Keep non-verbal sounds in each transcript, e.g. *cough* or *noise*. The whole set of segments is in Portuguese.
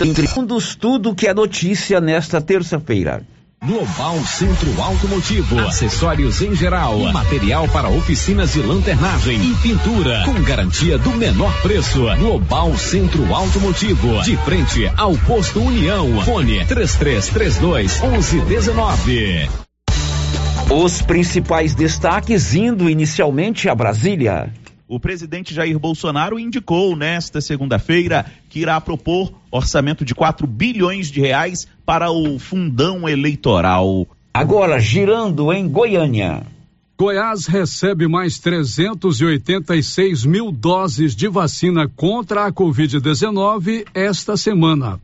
Entre fundos, tudo que é notícia nesta terça-feira. Global Centro Automotivo, acessórios em geral, material para oficinas de lanternagem e pintura, com garantia do menor preço. Global Centro Automotivo, de frente ao posto União. Fone 3332 1119. Os principais destaques indo inicialmente a Brasília. O presidente Jair Bolsonaro indicou nesta segunda-feira que irá propor orçamento de 4 bilhões de reais para o fundão eleitoral. Agora, girando em Goiânia. Goiás recebe mais 386 mil doses de vacina contra a Covid-19 esta semana.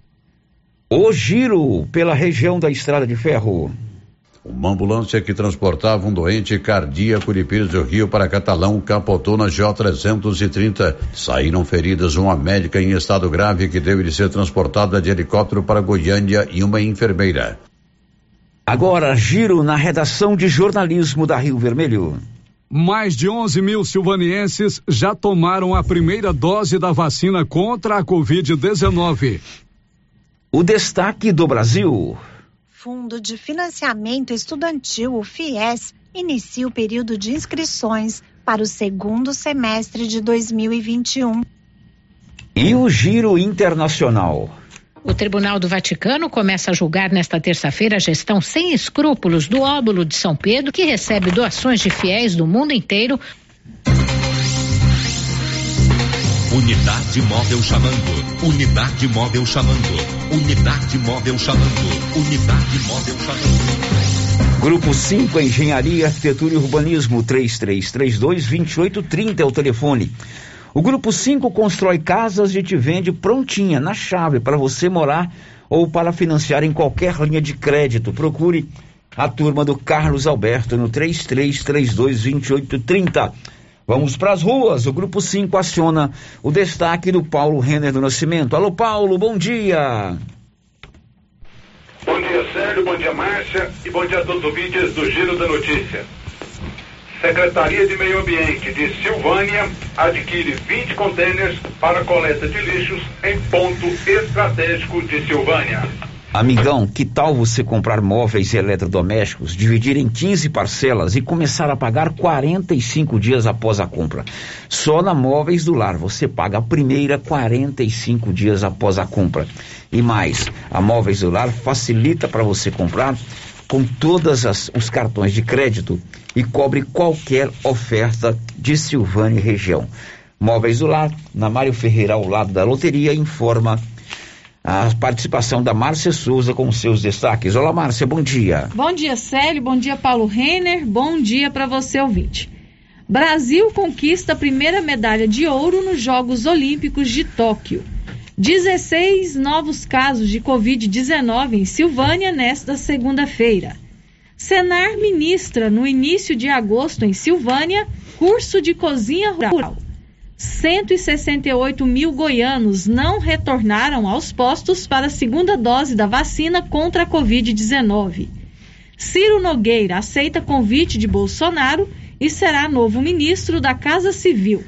O giro pela região da Estrada de Ferro. Uma ambulância que transportava um doente cardíaco de Pires do Rio para Catalão capotou na J330. Saíram feridas uma médica em estado grave que teve de ser transportada de helicóptero para Goiânia e uma enfermeira. Agora, giro na redação de jornalismo da Rio Vermelho. Mais de 11 mil silvanienses já tomaram a primeira dose da vacina contra a Covid-19. O destaque do Brasil. Fundo de Financiamento Estudantil, o FIES, inicia o período de inscrições para o segundo semestre de 2021. E o giro internacional. O Tribunal do Vaticano começa a julgar nesta terça-feira a gestão sem escrúpulos do óbulo de São Pedro, que recebe doações de fiéis do mundo inteiro Unidade móvel chamando. Unidade móvel chamando. Unidade móvel chamando. Unidade móvel chamando. Grupo 5, Engenharia, Arquitetura e Urbanismo, 3332-2830 é o telefone. O Grupo 5 constrói casas e te vende prontinha, na chave, para você morar ou para financiar em qualquer linha de crédito. Procure a turma do Carlos Alberto no 3332-2830. Vamos para as ruas. O grupo 5 aciona o destaque do Paulo Renner do Nascimento. Alô, Paulo, bom dia. Bom dia, Sérgio. Bom dia, Márcia. E bom dia a todos os ouvintes do Giro da Notícia. Secretaria de Meio Ambiente de Silvânia adquire 20 contêineres para coleta de lixos em ponto estratégico de Silvânia. Amigão, que tal você comprar móveis e eletrodomésticos, dividir em 15 parcelas e começar a pagar 45 dias após a compra? Só na Móveis do Lar você paga a primeira 45 dias após a compra. E mais, a Móveis do Lar facilita para você comprar com todos os cartões de crédito e cobre qualquer oferta de Silvânia e região. Móveis do Lar, na Mário Ferreira, ao lado da loteria, informa a participação da Márcia Souza com seus destaques. Olá, Márcia, bom dia. Bom dia, Célio, bom dia, Paulo Renner, bom dia para você, ouvinte. Brasil conquista a primeira medalha de ouro nos Jogos Olímpicos de Tóquio. 16 novos casos de Covid-19 em Silvânia nesta segunda-feira. Senar ministra no início de agosto em Silvânia curso de cozinha rural. 168 mil goianos não retornaram aos postos para a segunda dose da vacina contra a Covid-19. Ciro Nogueira aceita convite de Bolsonaro e será novo ministro da Casa Civil.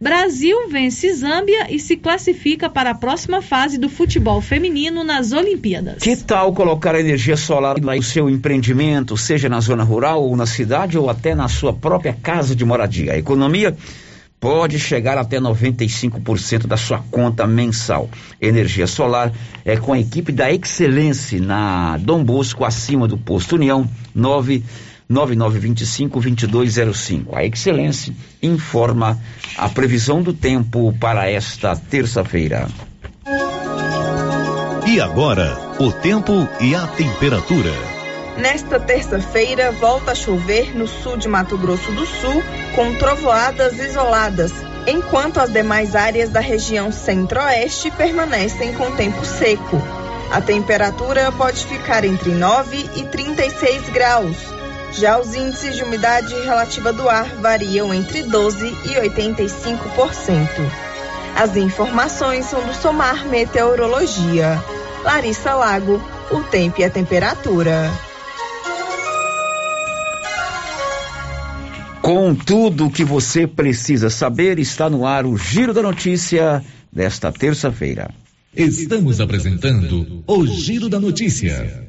Brasil vence Zâmbia e se classifica para a próxima fase do futebol feminino nas Olimpíadas. Que tal colocar energia solar no seu empreendimento, seja na zona rural ou na cidade ou até na sua própria casa de moradia? A economia pode chegar até 95% da sua conta mensal. Energia solar é com a equipe da Excelência na Dom Bosco, acima do posto União, 99925-2205. A Excelência informa a previsão do tempo para esta terça-feira. E agora, o tempo e a temperatura. Nesta terça-feira, volta a chover no sul de Mato Grosso do Sul, com trovoadas isoladas, enquanto as demais áreas da região centro-oeste permanecem com tempo seco. A temperatura pode ficar entre 9 e 36 graus. Já os índices de umidade relativa do ar variam entre 12 e 85%. As informações são do Somar Meteorologia. Larissa Lago, o tempo e a temperatura. Com tudo o que você precisa saber, está no ar o Giro da Notícia desta terça-feira. Estamos apresentando o Giro da Notícia.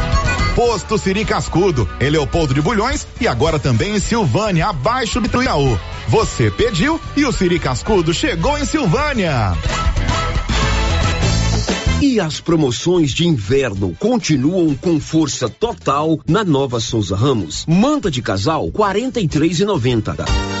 Posto Siri Cascudo, em Leopoldo de Bulhões e agora também em Silvânia, abaixo do Itaú. Você pediu e o Siri Cascudo chegou em Silvânia. E as promoções de inverno continuam com força total na Nova Souza Ramos. Manta de casal 43,90.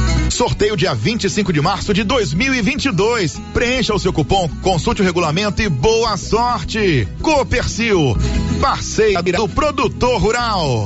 Sorteio dia 25 de março de 2022. Preencha o seu cupom, consulte o regulamento e boa sorte. Copercil, parceira do produtor rural.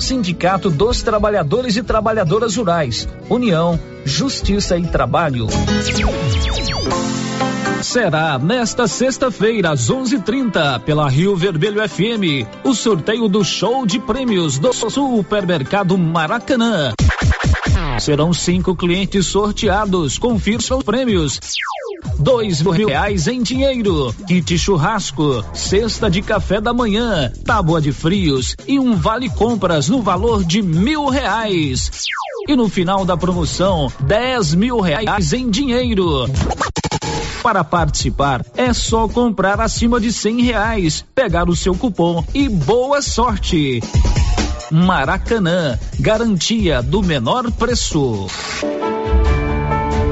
Sindicato dos Trabalhadores e Trabalhadoras Rurais, União, Justiça e Trabalho. Será nesta sexta-feira, às 11:30, pela Rio Vermelho FM, o sorteio do show de prêmios do Supermercado Maracanã. Serão cinco clientes sorteados. Confira os prêmios. Dois mil reais em dinheiro, kit churrasco, cesta de café da manhã, tábua de frios e um vale compras no valor de mil reais. E no final da promoção, dez mil reais em dinheiro. Para participar, é só comprar acima de cem reais, pegar o seu cupom e boa sorte. Maracanã, garantia do menor preço.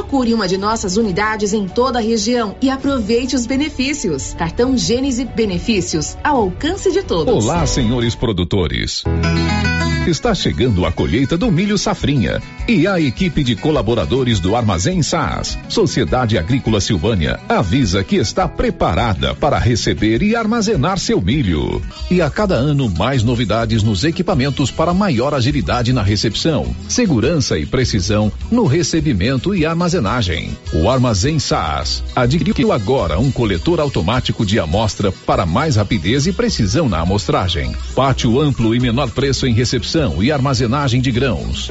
Procure uma de nossas unidades em toda a região e aproveite os benefícios. Cartão Gênese Benefícios ao alcance de todos. Olá, senhores produtores. Está chegando a colheita do milho safrinha e a equipe de colaboradores do Armazém SAS, Sociedade Agrícola Silvânia, avisa que está preparada para receber e armazenar seu milho. E a cada ano mais novidades nos equipamentos para maior agilidade na recepção, segurança e precisão no recebimento e armazenagem. O Armazém SAS adquiriu agora um coletor automático de amostra para mais rapidez e precisão na amostragem. Pátio amplo e menor preço em recepção e armazenagem de grãos.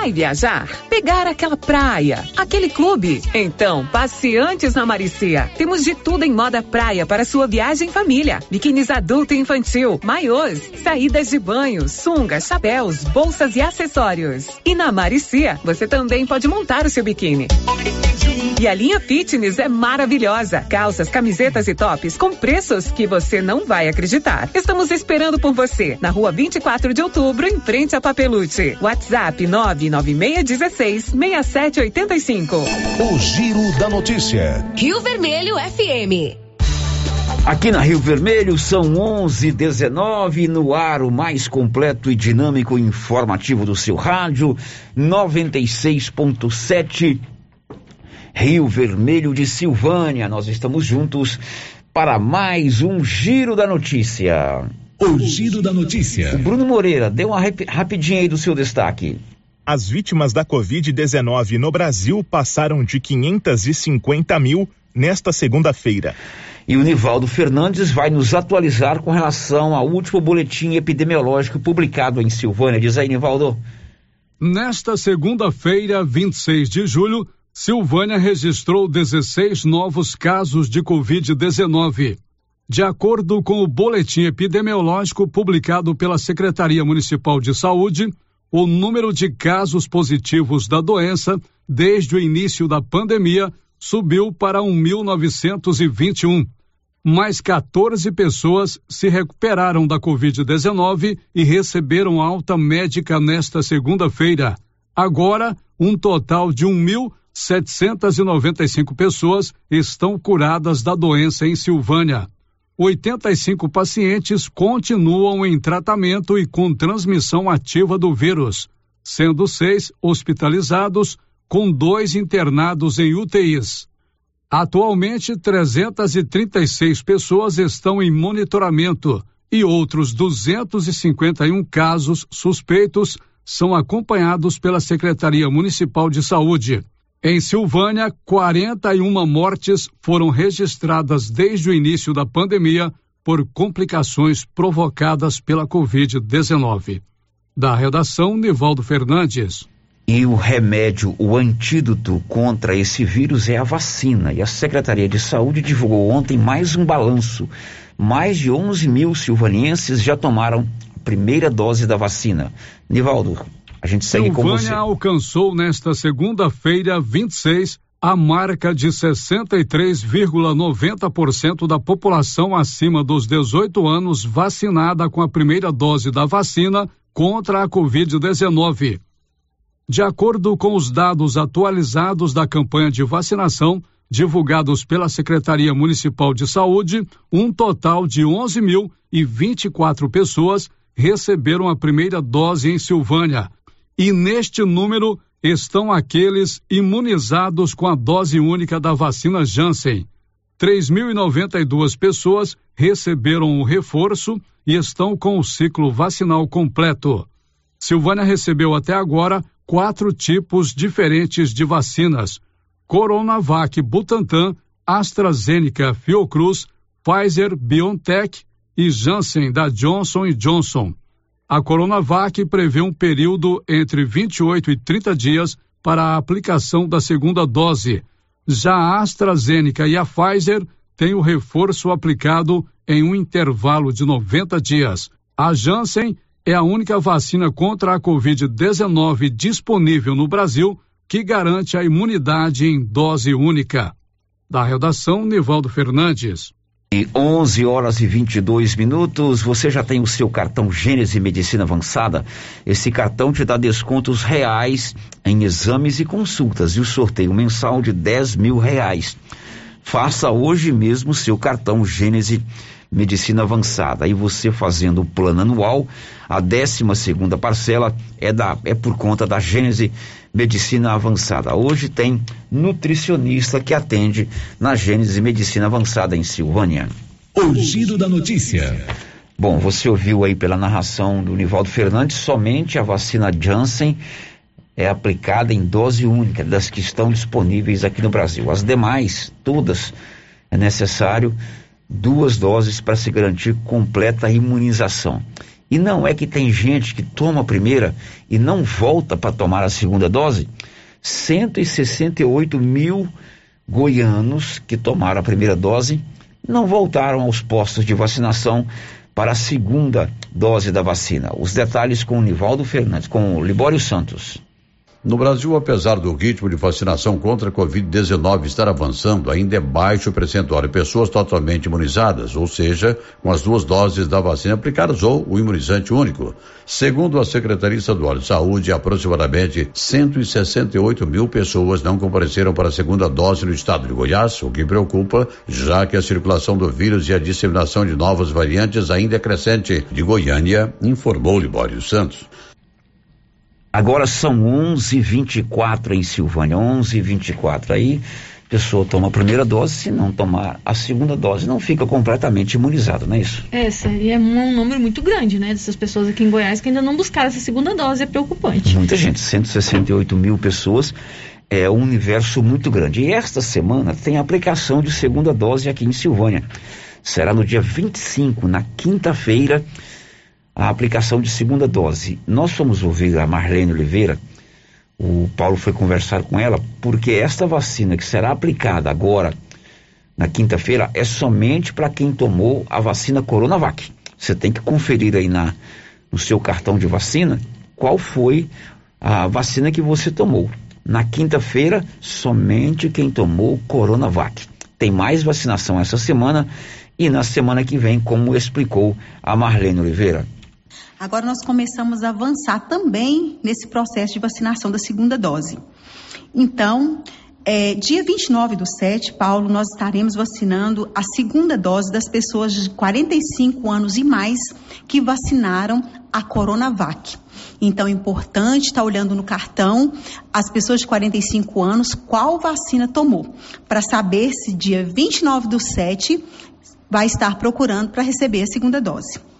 Vai viajar? Pegar aquela praia, aquele clube? Então, passe antes na Maricia. Temos de tudo em moda praia para sua viagem em família. Biquínis adulto e infantil, maiôs, saídas de banho, sungas, chapéus, bolsas e acessórios. E na Maricia, você também pode montar o seu biquíni. E a linha fitness é maravilhosa. Calças, camisetas e tops com preços que você não vai acreditar. Estamos esperando por você na rua 24 de outubro, em frente a Papelute. WhatsApp 99616 6785. O Giro da Notícia. Rio Vermelho FM. Aqui na Rio Vermelho são 11:19 no ar o mais completo e dinâmico e informativo do seu rádio 96.7 Rio Vermelho de Silvânia. Nós estamos juntos para mais um giro da notícia. O giro da notícia. Bruno Moreira, dê uma rapidinha aí do seu destaque. As vítimas da Covid-19 no Brasil passaram de 550 mil nesta segunda-feira. E o Nivaldo Fernandes vai nos atualizar com relação ao último boletim epidemiológico publicado em Silvânia. Diz aí, Nivaldo. Nesta segunda-feira, 26 de julho, Silvânia registrou 16 novos casos de Covid-19. De acordo com o boletim epidemiológico publicado pela Secretaria Municipal de Saúde, o número de casos positivos da doença desde o início da pandemia subiu para 1.921. Mais 14 pessoas se recuperaram da Covid-19 e receberam alta médica nesta segunda-feira. Agora, um total de 1.795 pessoas estão curadas da doença em Silvânia. 85 pacientes continuam em tratamento e com transmissão ativa do vírus, sendo seis hospitalizados, com dois internados em UTIs. Atualmente, 336 pessoas estão em monitoramento e outros 251 casos suspeitos são acompanhados pela Secretaria Municipal de Saúde. Em Silvânia, 41 mortes foram registradas desde o início da pandemia por complicações provocadas pela Covid-19. Da redação, Nivaldo Fernandes. E o remédio, o antídoto contra esse vírus é a vacina. E a Secretaria de Saúde divulgou ontem mais um balanço. Mais de 11 mil silvanienses já tomaram a primeira dose da vacina. Nivaldo, a gente segue Silvânia com você. alcançou nesta segunda-feira, 26, a marca de 63,90% da população acima dos 18 anos vacinada com a primeira dose da vacina contra a Covid-19. De acordo com os dados atualizados da campanha de vacinação, divulgados pela Secretaria Municipal de Saúde, um total de 11.024 pessoas receberam a primeira dose em Silvânia. E neste número estão aqueles imunizados com a dose única da vacina Janssen. 3.092 pessoas receberam o reforço e estão com o ciclo vacinal completo. Silvânia recebeu até agora quatro tipos diferentes de vacinas: Coronavac Butantan, AstraZeneca Fiocruz, Pfizer BioNTech e Janssen da Johnson Johnson. A Coronavac prevê um período entre 28 e 30 dias para a aplicação da segunda dose. Já a AstraZeneca e a Pfizer têm o reforço aplicado em um intervalo de 90 dias. A Janssen é a única vacina contra a Covid-19 disponível no Brasil que garante a imunidade em dose única. Da redação, Nivaldo Fernandes. E 11 horas e 22 minutos, você já tem o seu cartão Gênese Medicina Avançada? Esse cartão te dá descontos reais em exames e consultas e o sorteio mensal de 10 mil reais. Faça hoje mesmo seu cartão Gênese Medicina Avançada. Aí você fazendo o plano anual, a 12 segunda parcela é, da, é por conta da Gênese Medicina Avançada. Hoje tem nutricionista que atende na Gênese Medicina Avançada em Silvânia. O giro da notícia. Bom, você ouviu aí pela narração do Nivaldo Fernandes, somente a vacina Janssen é aplicada em dose única das que estão disponíveis aqui no Brasil. As demais, todas, é necessário duas doses para se garantir completa imunização. E não é que tem gente que toma a primeira e não volta para tomar a segunda dose? 168 mil goianos que tomaram a primeira dose não voltaram aos postos de vacinação para a segunda dose da vacina. Os detalhes com o Nivaldo Fernandes, com o Libório Santos. No Brasil, apesar do ritmo de vacinação contra a Covid-19 estar avançando, ainda é baixo o percentual de pessoas totalmente imunizadas, ou seja, com as duas doses da vacina aplicadas ou o imunizante único. Segundo a Secretaria Estadual de Saúde, aproximadamente 168 mil pessoas não compareceram para a segunda dose no estado de Goiás, o que preocupa, já que a circulação do vírus e a disseminação de novas variantes ainda é crescente. De Goiânia, informou Libório Santos. Agora são 11:24 em Silvânia, 11:24 aí. A pessoa toma a primeira dose, se não tomar a segunda dose, não fica completamente imunizado, não é isso? É, seria um número muito grande, né? Dessas pessoas aqui em Goiás que ainda não buscaram essa segunda dose, é preocupante. Muita gente, 168 mil pessoas, é um universo muito grande. E esta semana tem a aplicação de segunda dose aqui em Silvânia. Será no dia 25, na quinta-feira, a aplicação de segunda dose. Nós fomos ouvir a Marlene Oliveira, O Paulo foi conversar com ela porque esta vacina que será aplicada agora na quinta-feira é somente para quem tomou a vacina Coronavac. Você tem que conferir aí na, no seu cartão de vacina qual foi a vacina que você tomou. Na quinta-feira, somente quem tomou Coronavac. Tem mais vacinação essa semana e na semana que vem, como explicou a Marlene Oliveira. Agora nós começamos a avançar também nesse processo de vacinação da segunda dose. Então, é, dia 29 do 7, Paulo, nós estaremos vacinando a segunda dose das pessoas de 45 anos e mais que vacinaram a Coronavac. Então, é importante estar olhando no cartão as pessoas de 45 anos qual vacina tomou, para saber se dia 29 do 7 vai estar procurando para receber a segunda dose.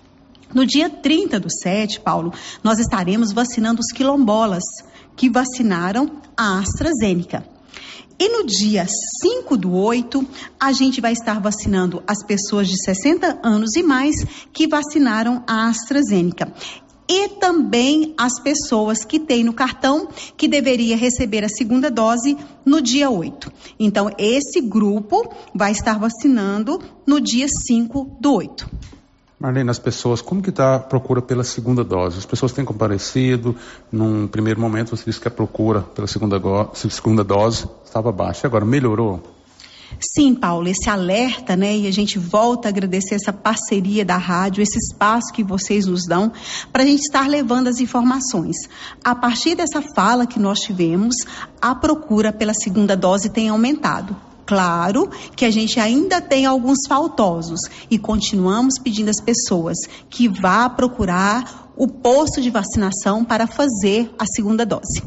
No dia 30 do 7, Paulo, nós estaremos vacinando os quilombolas que vacinaram a AstraZeneca. E no dia 5 do 8, a gente vai estar vacinando as pessoas de 60 anos e mais que vacinaram a AstraZeneca. E também as pessoas que têm no cartão que deveria receber a segunda dose no dia 8. Então, esse grupo vai estar vacinando no dia 5 do 8. Marlene, as pessoas, como que está a procura pela segunda dose? As pessoas têm comparecido, num primeiro momento você disse que a procura pela segunda, segunda dose estava baixa, agora melhorou? Sim, Paulo, esse alerta, né? E a gente volta a agradecer essa parceria da rádio, esse espaço que vocês nos dão para a gente estar levando as informações. A partir dessa fala que nós tivemos, a procura pela segunda dose tem aumentado. Claro que a gente ainda tem alguns faltosos e continuamos pedindo às pessoas que vá procurar o posto de vacinação para fazer a segunda dose.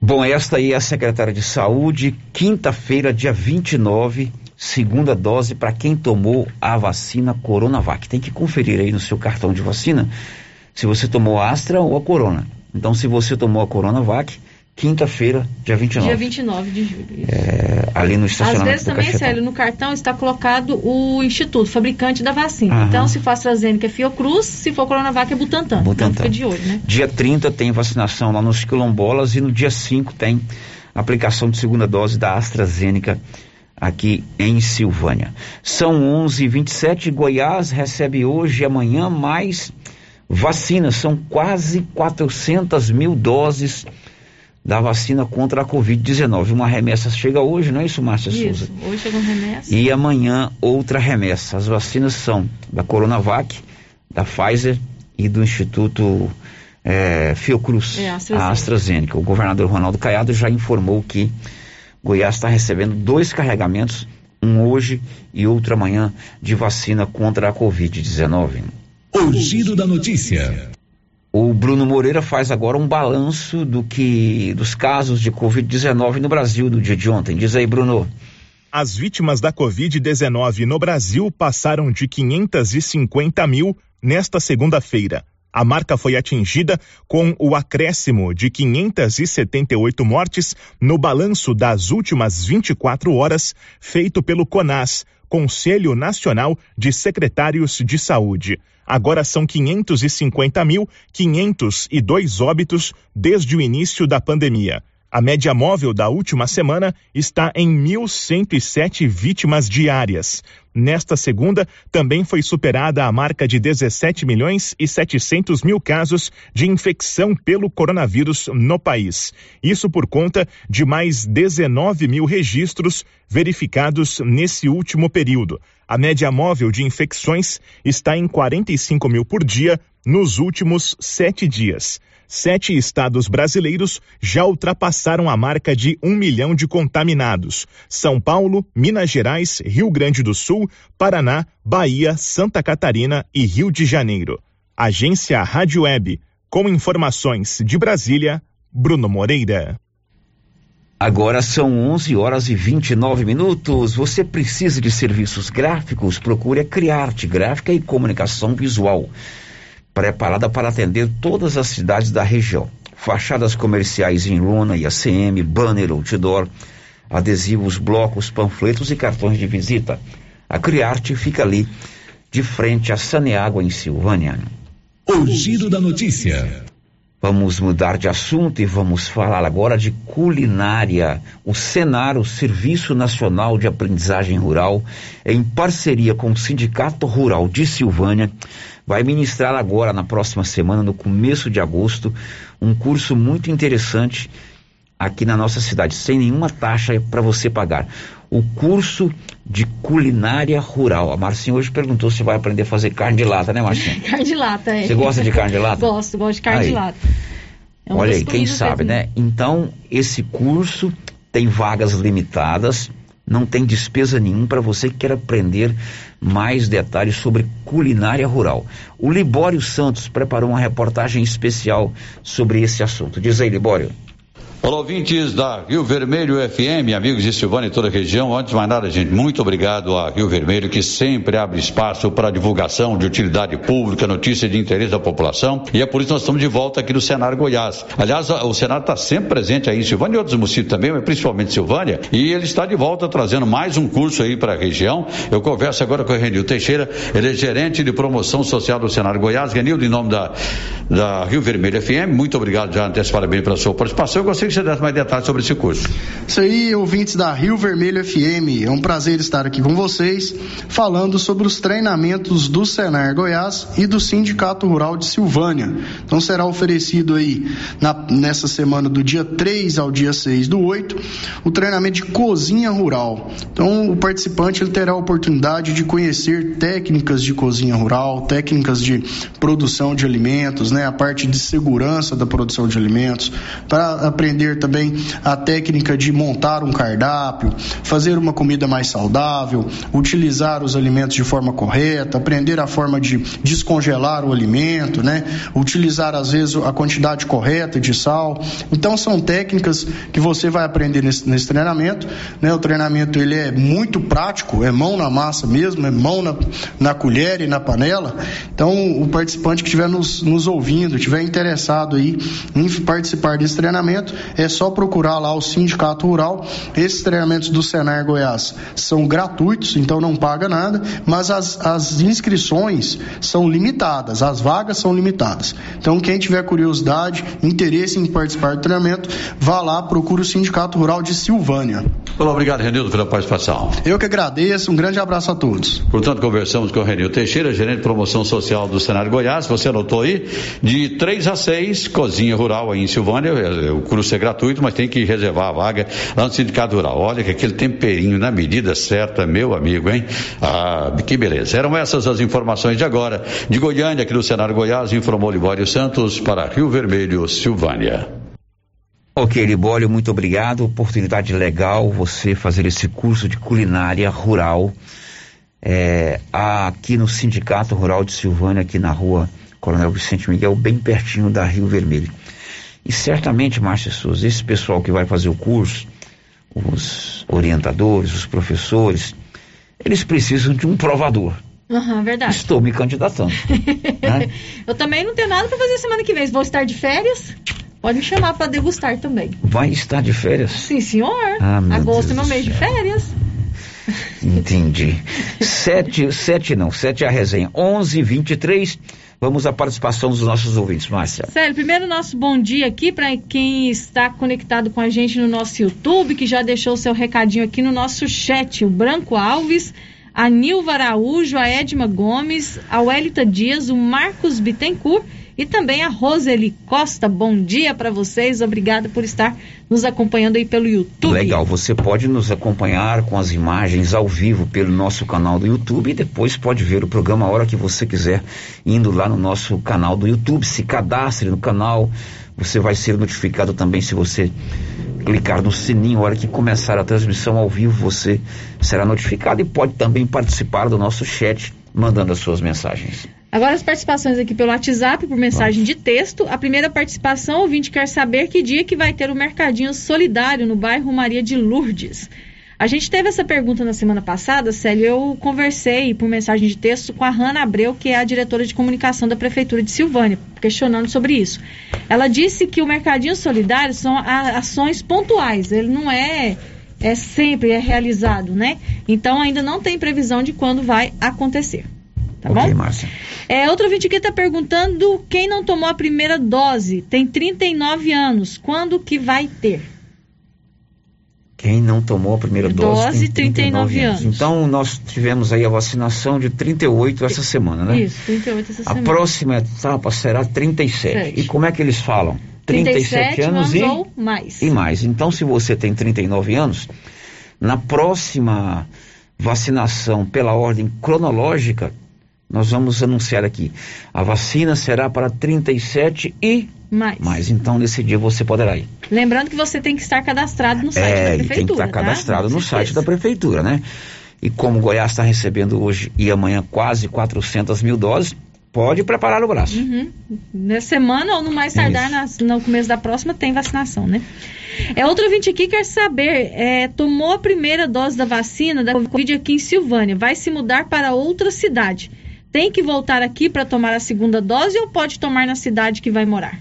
Bom, esta aí é a secretária de Saúde, quinta-feira, dia 29, segunda dose para quem tomou a vacina Coronavac. Tem que conferir aí no seu cartão de vacina se você tomou a Astra ou a Corona. Então, se você tomou a Coronavac, quinta-feira, dia 29. Dia 29 de julho. É, ali no estacionamento Às vezes também, Célio, no cartão está colocado o instituto, fabricante da vacina. Aham. Então, se for AstraZeneca é Fiocruz, se for Coronavac é Butantan. Butantan. Então, fica de olho, né? Dia 30 tem vacinação lá nos quilombolas e no dia 5 tem aplicação de segunda dose da AstraZeneca aqui em Silvânia. São 11:27 Goiás recebe hoje e amanhã mais vacinas, são quase 400 mil doses da vacina contra a Covid-19. Uma remessa chega hoje, não é isso, Márcia isso, Souza? hoje chega uma remessa. E amanhã outra remessa. As vacinas são da Coronavac, da Pfizer e do Instituto é, Fiocruz, é, AstraZeneca. a AstraZeneca. O governador Ronaldo Caiado já informou que Goiás está recebendo dois carregamentos, um hoje e outro amanhã, de vacina contra a Covid-19. O giro da notícia. O Bruno Moreira faz agora um balanço do que dos casos de Covid-19 no Brasil do dia de ontem. Diz aí, Bruno. As vítimas da Covid-19 no Brasil passaram de 550 mil nesta segunda-feira. A marca foi atingida com o acréscimo de 578 mortes no balanço das últimas 24 horas feito pelo CONAS, Conselho Nacional de Secretários de Saúde. Agora são 550.502 óbitos desde o início da pandemia. A média móvel da última semana está em 1.107 vítimas diárias. Nesta segunda, também foi superada a marca de 17 milhões e 700 mil casos de infecção pelo coronavírus no país. Isso por conta de mais 19 mil registros verificados nesse último período. A média móvel de infecções está em 45 mil por dia nos últimos sete dias. Sete estados brasileiros já ultrapassaram a marca de um milhão de contaminados: São Paulo, Minas Gerais, Rio Grande do Sul, Paraná, Bahia, Santa Catarina e Rio de Janeiro. Agência Rádio Web. Com informações de Brasília, Bruno Moreira. Agora são 11 horas e 29 minutos. Você precisa de serviços gráficos? Procure a Criarte Gráfica e Comunicação Visual preparada para atender todas as cidades da região. Fachadas comerciais em lona e ACM, banner, outdoor, adesivos, blocos, panfletos e cartões de visita. A Criarte fica ali, de frente a Saneágua, em Silvânia. O giro da notícia. Vamos mudar de assunto e vamos falar agora de culinária. O Senar, o Serviço Nacional de Aprendizagem Rural, em parceria com o Sindicato Rural de Silvânia, vai ministrar agora, na próxima semana, no começo de agosto, um curso muito interessante aqui na nossa cidade, sem nenhuma taxa para você pagar. O curso de culinária rural. A Marcinha hoje perguntou se vai aprender a fazer carne de lata, né, Marcinha? *laughs* carne de lata, é. Você gosta de carne de lata? gosto, gosto de carne Aí. de lata. É uma Olha aí, quem sabe, né? Então, esse curso tem vagas limitadas, não tem despesa nenhuma para você que quer aprender mais detalhes sobre culinária rural. O Libório Santos preparou uma reportagem especial sobre esse assunto. Diz aí, Libório. Olá, ouvintes da Rio Vermelho FM, amigos de Silvânia e toda a região. Antes de mais nada, gente, muito obrigado a Rio Vermelho, que sempre abre espaço para divulgação de utilidade pública, notícia de interesse da população. E é por isso que nós estamos de volta aqui no Senar Goiás. Aliás, o Senar está sempre presente aí em Silvânia e outros municípios também, mas principalmente Silvânia. E ele está de volta trazendo mais um curso aí para a região. Eu converso agora com o Renil Teixeira, ele é gerente de promoção social do Senar Goiás. Renildo, em nome da, da Rio Vermelho FM, muito obrigado já antecipadamente pela sua participação. Eu gostaria você desse mais detalhes sobre esse curso. Isso aí, ouvintes da Rio Vermelho FM. É um prazer estar aqui com vocês, falando sobre os treinamentos do Senar Goiás e do Sindicato Rural de Silvânia. Então será oferecido aí na- nessa semana do dia 3 ao dia 6 do 8, o treinamento de cozinha rural. Então o participante ele terá a oportunidade de conhecer técnicas de cozinha rural, técnicas de produção de alimentos, né, a parte de segurança da produção de alimentos, para aprender também a técnica de montar um cardápio, fazer uma comida mais saudável, utilizar os alimentos de forma correta, aprender a forma de descongelar o alimento, né? Utilizar às vezes a quantidade correta de sal. Então são técnicas que você vai aprender nesse, nesse treinamento, né? O treinamento ele é muito prático, é mão na massa mesmo, é mão na, na colher e na panela. Então o participante que estiver nos, nos ouvindo, estiver interessado aí em participar desse treinamento, é só procurar lá o Sindicato Rural. Esses treinamentos do Senar Goiás são gratuitos, então não paga nada, mas as, as inscrições são limitadas, as vagas são limitadas. Então quem tiver curiosidade, interesse em participar do treinamento, vá lá, procure o Sindicato Rural de Silvânia. Olá, obrigado, Renildo, pela participação. Eu que agradeço, um grande abraço a todos. Portanto, conversamos com o Renil Teixeira, gerente de promoção social do Cenário Goiás. Você anotou aí? De 3 a 6, cozinha rural aí em Silvânia. É, O curso é gratuito, mas tem que reservar a vaga lá no Sindicato Rural. Olha que aquele temperinho na medida certa, meu amigo, hein? Ah, que beleza. Eram essas as informações de agora. De Goiânia, aqui do Cenário Goiás, informou Libório Santos para Rio Vermelho, Silvânia. Ok, Libório, muito obrigado. Oportunidade legal você fazer esse curso de culinária rural é, aqui no Sindicato Rural de Silvânia, aqui na rua Coronel Vicente Miguel, bem pertinho da Rio Vermelho. E certamente, Márcia Souza, esse pessoal que vai fazer o curso, os orientadores, os professores, eles precisam de um provador. Aham, verdade. Estou me candidatando. *laughs* né? Eu também não tenho nada pra fazer semana que vem. Vou estar de férias. Pode me chamar pra degustar também. Vai estar de férias? Sim, senhor. Ah, Agosto é meu mês de férias. Entendi. sete, sete não, sete é a resenha. Onze, vinte e três. Vamos à participação dos nossos ouvintes, Márcia. Sério, primeiro nosso bom dia aqui para quem está conectado com a gente no nosso YouTube, que já deixou seu recadinho aqui no nosso chat. O Branco Alves, a Nilva Araújo, a Edma Gomes, a Welita Dias, o Marcos Bittencourt e também a Roseli Costa. Bom dia para vocês, obrigada por estar nos acompanhando aí pelo YouTube. Legal, você pode nos acompanhar com as imagens ao vivo pelo nosso canal do YouTube e depois pode ver o programa a hora que você quiser, indo lá no nosso canal do YouTube. Se cadastre no canal, você vai ser notificado também se você clicar no sininho, a hora que começar a transmissão ao vivo, você será notificado e pode também participar do nosso chat, mandando as suas mensagens. Agora as participações aqui pelo WhatsApp, por mensagem de texto. A primeira participação, ouvinte quer saber que dia que vai ter o Mercadinho Solidário no bairro Maria de Lourdes. A gente teve essa pergunta na semana passada, Célio. Eu conversei por mensagem de texto com a Hanna Abreu, que é a diretora de comunicação da Prefeitura de Silvânia, questionando sobre isso. Ela disse que o Mercadinho Solidário são ações pontuais, ele não é, é sempre é realizado, né? Então ainda não tem previsão de quando vai acontecer. Tá ok, bom? Márcia. É, outro ouvinte aqui está perguntando quem não tomou a primeira dose, tem 39 anos, quando que vai ter? Quem não tomou a primeira dose, Dose, tem 39, 39 anos. anos. Então, nós tivemos aí a vacinação de 38 essa semana, né? Isso, 38 essa A semana. próxima etapa será 37. Sete. E como é que eles falam? 37 anos e, ou mais. e mais. Então, se você tem 39 anos, na próxima vacinação pela ordem cronológica, nós vamos anunciar aqui. A vacina será para 37 e Mais. mais. Então, nesse dia você poderá ir. Lembrando que você tem que estar cadastrado no site É, da ele tem que prefeitura. estar cadastrado tá? no site da prefeitura, né? E como Goiás está recebendo hoje e amanhã quase 400 mil doses, pode preparar o braço. Uhum. Na semana ou no mais tardar, no começo da próxima, tem vacinação, né? É outro ouvinte aqui quer saber, é, tomou a primeira dose da vacina da Covid aqui em Silvânia, vai se mudar para outra cidade. Tem que voltar aqui para tomar a segunda dose ou pode tomar na cidade que vai morar?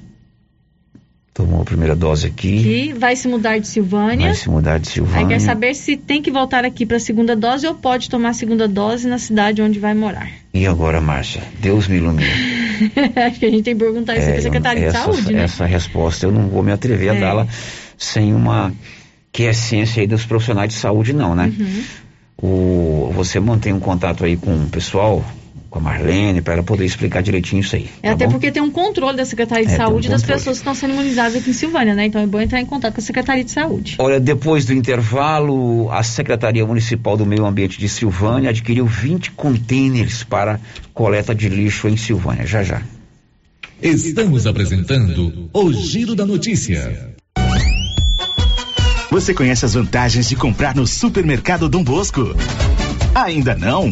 Tomou a primeira dose aqui, Que vai se mudar de Silvânia. vai se mudar de Aí Silvânia. quer saber se tem que voltar aqui para a segunda dose ou pode tomar a segunda dose na cidade onde vai morar. E agora, Márcia? Deus me ilumine. *laughs* Acho que a gente tem que perguntar isso É, para a eu- Secretaria de essa, Saúde, né? Essa resposta eu não vou me atrever a É. dá-la sem uma quiescência aí dos profissionais de saúde, não, né? Uhum. O, você mantém um contato aí com o pessoal, com a Marlene, para ela poder explicar direitinho isso aí. É tá até bom? porque tem um controle da Secretaria de É, tem um Saúde das pessoas que estão sendo imunizadas aqui em Silvânia, né? Então é bom entrar em contato com a Secretaria de Saúde. Olha, depois do intervalo, a Secretaria Municipal do Meio Ambiente de Silvânia adquiriu 20 containers para coleta de lixo em Silvânia. Já já. Estamos apresentando o Giro da Notícia. Você conhece as vantagens de comprar no Supermercado Dom Bosco? Ainda não?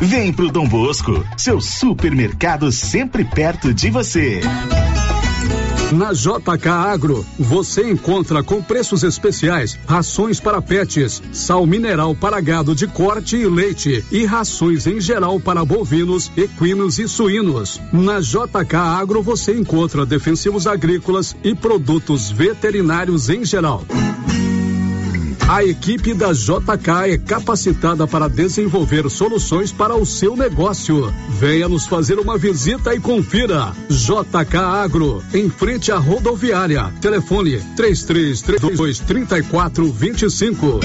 Vem pro Dom Bosco, seu supermercado sempre perto de você. Na JK Agro, você encontra com preços especiais rações para pets, sal mineral para gado de corte e leite e rações em geral para bovinos, equinos e suínos. Na JK Agro você encontra defensivos agrícolas e produtos veterinários em geral. A equipe da JK é capacitada para desenvolver soluções para o seu negócio. Venha nos fazer uma visita e confira. JK Agro, em frente à rodoviária. Telefone 3332 3425.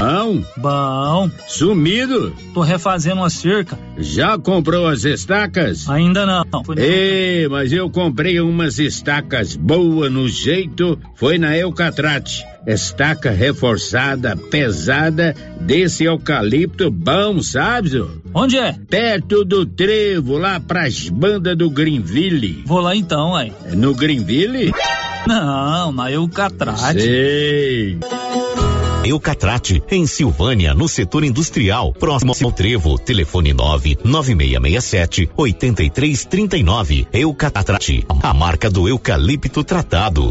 Bom? Bom. Sumido? Tô refazendo uma cerca. Já comprou as estacas? Ainda não. Ei, mas eu comprei umas estacas boas no jeito, foi na Eucatrate. Estaca reforçada, pesada, desse eucalipto bom, sabe? Zô? Onde é? Perto do trevo, lá pras bandas do Greenville. Vou lá então, aí. No Greenville? Não, na Eucatrate. Sei. Eucatrate, em Silvânia, no setor industrial, próximo ao Trevo. Telefone 99667 8339. Eucatrate, a marca do eucalipto tratado.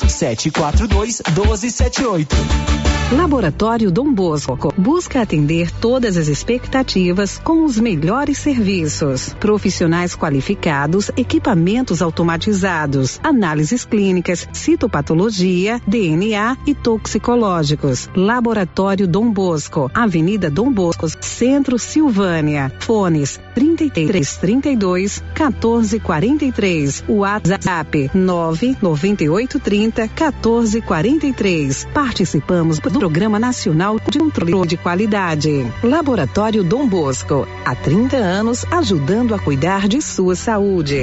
742 1278. Laboratório Dom Bosco busca atender todas as expectativas com os melhores serviços, profissionais qualificados, equipamentos automatizados, análises clínicas, citopatologia, DNA e toxicológicos. Laboratório Dom Bosco, Avenida Dom Bosco, Centro Silvânia. Fones 33 32 14 43. WhatsApp 998 30 14 43. Participamos do Programa Nacional de Controle de Qualidade. Laboratório Dom Bosco, há 30 anos ajudando a cuidar de sua saúde.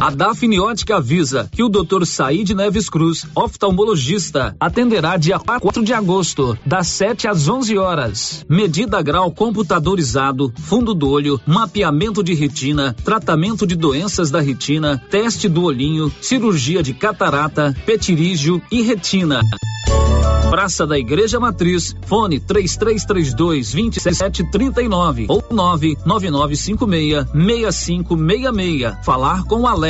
A Dafniótica avisa que o Dr. Said Neves Cruz, oftalmologista, atenderá dia 4 de agosto, das 7 às 11 horas. Medida grau computadorizado, fundo do olho, mapeamento de retina, tratamento de doenças da retina, teste do olhinho, cirurgia de catarata, petirígio e retina. Praça da Igreja Matriz, fone 3332 2739 ou 99956 6566. Falar com o Alex.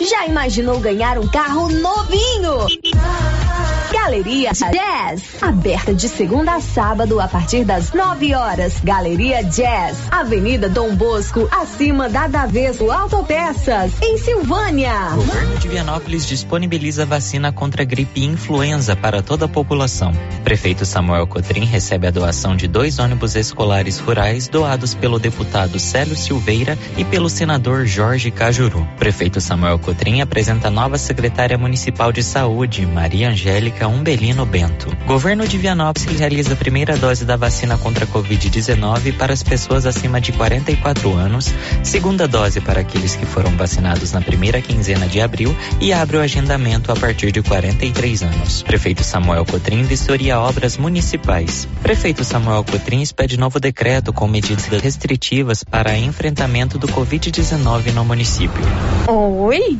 Já imaginou ganhar um carro novinho? Galeria Jazz, aberta de segunda a sábado a partir das 9 horas. Galeria Jazz, Avenida Dom Bosco, acima da Daveso Autopeças, em Silvânia. Governo de Vianópolis disponibiliza vacina contra gripe e influenza para toda a população. Prefeito Samuel Cotrim recebe a doação de dois ônibus escolares rurais doados pelo deputado Célio Silveira e pelo senador Jorge Cajuru. Prefeito Samuel Cotrim apresenta a nova secretária municipal de saúde, Maria Angélica Umbelino Bento. Governo de Vianópolis realiza a primeira dose da vacina contra a Covid-19 para as pessoas acima de 44 anos, segunda dose para aqueles que foram vacinados na primeira quinzena de abril e abre o agendamento a partir de 43 anos. Prefeito Samuel Cotrim vistoria obras municipais. Prefeito Samuel Cotrim expede novo decreto com medidas restritivas para enfrentamento do Covid-19 no município. Oi?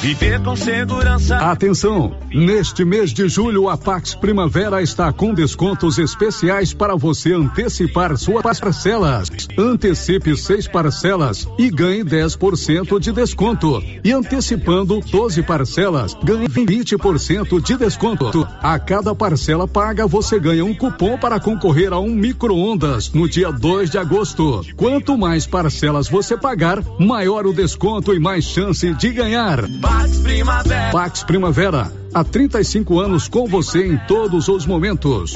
Viver com segurança. Atenção! Neste mês de julho, a Pax Primavera está com descontos especiais para você antecipar suas parcelas. Antecipe seis parcelas e ganhe 10% de desconto. E antecipando 12 parcelas, ganhe 20% de desconto. A cada parcela paga, você ganha um cupom para concorrer a um micro-ondas no dia 2 de agosto. Quanto mais parcelas você pagar, maior o desconto e mais chance de ganhar. Pax Primavera. Pax Primavera, há 35 anos com você em todos os momentos.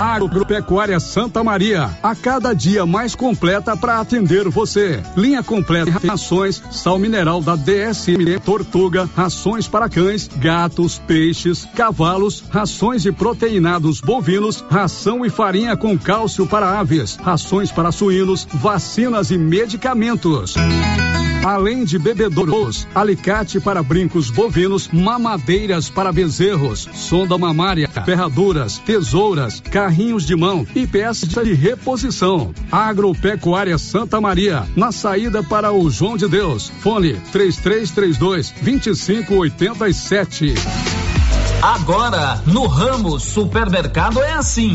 Agropecuária Santa Maria, a cada dia mais completa para atender você. Linha completa de rações, sal mineral da DSM, tortuga, rações para cães, gatos, peixes, cavalos, rações de proteinados bovinos, ração e farinha com cálcio para aves, rações para suínos, vacinas e medicamentos. Além de bebedouros, alicate para brincos bovinos, mamadeiras para bezerros, sonda mamária, ferraduras, tesouras, carrinhos de mão e peças de reposição. Agropecuária Santa Maria, na saída para o João de Deus. Fone 3332 2587. Agora, no ramo supermercado é assim.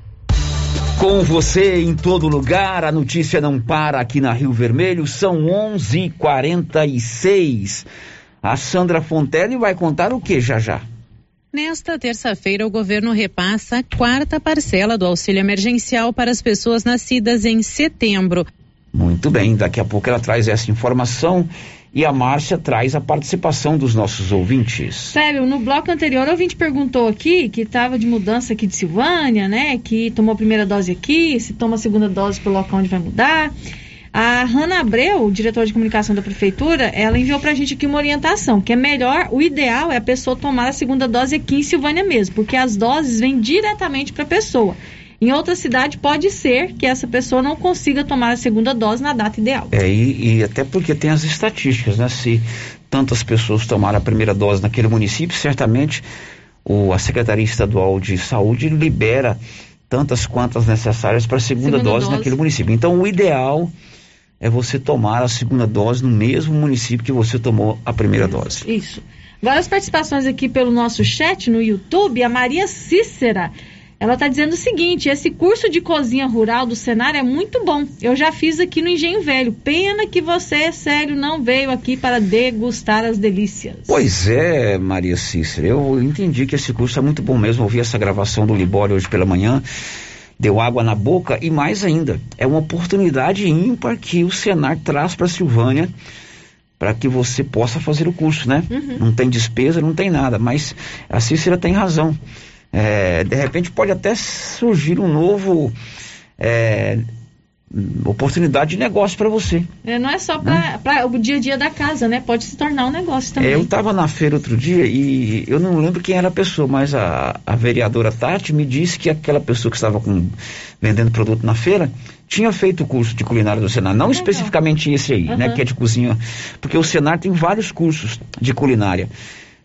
Com você em todo lugar, a notícia não para aqui na Rio Vermelho, são 11:46. A Sandra Fontelli vai contar o que já já? Nesta terça-feira, o governo repassa a quarta parcela do auxílio emergencial para as pessoas nascidas em setembro. Muito bem, daqui a pouco ela traz essa informação e a Márcia traz a participação dos nossos ouvintes. Sério, no bloco anterior o ouvinte perguntou aqui que estava de mudança aqui de Silvânia, né? Que tomou a primeira dose aqui, se toma a segunda dose pelo local onde vai mudar. A Hanna Abreu, diretora de comunicação da prefeitura, ela enviou pra gente aqui uma orientação, que é melhor, o ideal é a pessoa tomar a segunda dose aqui em Silvânia mesmo, porque as doses vêm diretamente para a pessoa. Em outra cidade pode ser que essa pessoa não consiga tomar a segunda dose na data ideal. É, e, e até porque tem as estatísticas, né? Se tantas pessoas tomaram a primeira dose naquele município, certamente o, a Secretaria Estadual de Saúde libera tantas quantas necessárias para a segunda, segunda dose, dose naquele município. Então, o ideal é você tomar a segunda dose no mesmo município que você tomou a primeira isso, dose. Isso. Agora as participações aqui pelo nosso chat no YouTube, a Maria Cícera. Ela está dizendo o seguinte: esse curso de cozinha rural do Senar é muito bom. Eu já fiz aqui no Engenho Velho. Pena que você, sério, não veio aqui para degustar as delícias. Pois é, Maria Cícera. Eu entendi que esse curso é muito bom mesmo. Ouvi essa gravação do Libório hoje pela manhã. Deu água na boca e mais ainda, é uma oportunidade ímpar que o Senar traz para a Silvânia para que você possa fazer o curso, né? Uhum. Não tem despesa, não tem nada, mas a Cícera tem razão. É, de repente pode até surgir um novo é, oportunidade de negócio para você. É, não é só para né? o dia a dia da casa, né? Pode se tornar um negócio também. Eu estava na feira outro dia e eu não lembro quem era a pessoa, mas a, a vereadora Tati me disse que aquela pessoa que estava com, vendendo produto na feira tinha feito o curso de culinária do Senar, não Legal. especificamente esse aí, uhum. né? Que é de cozinha, porque o Senar tem vários cursos de culinária.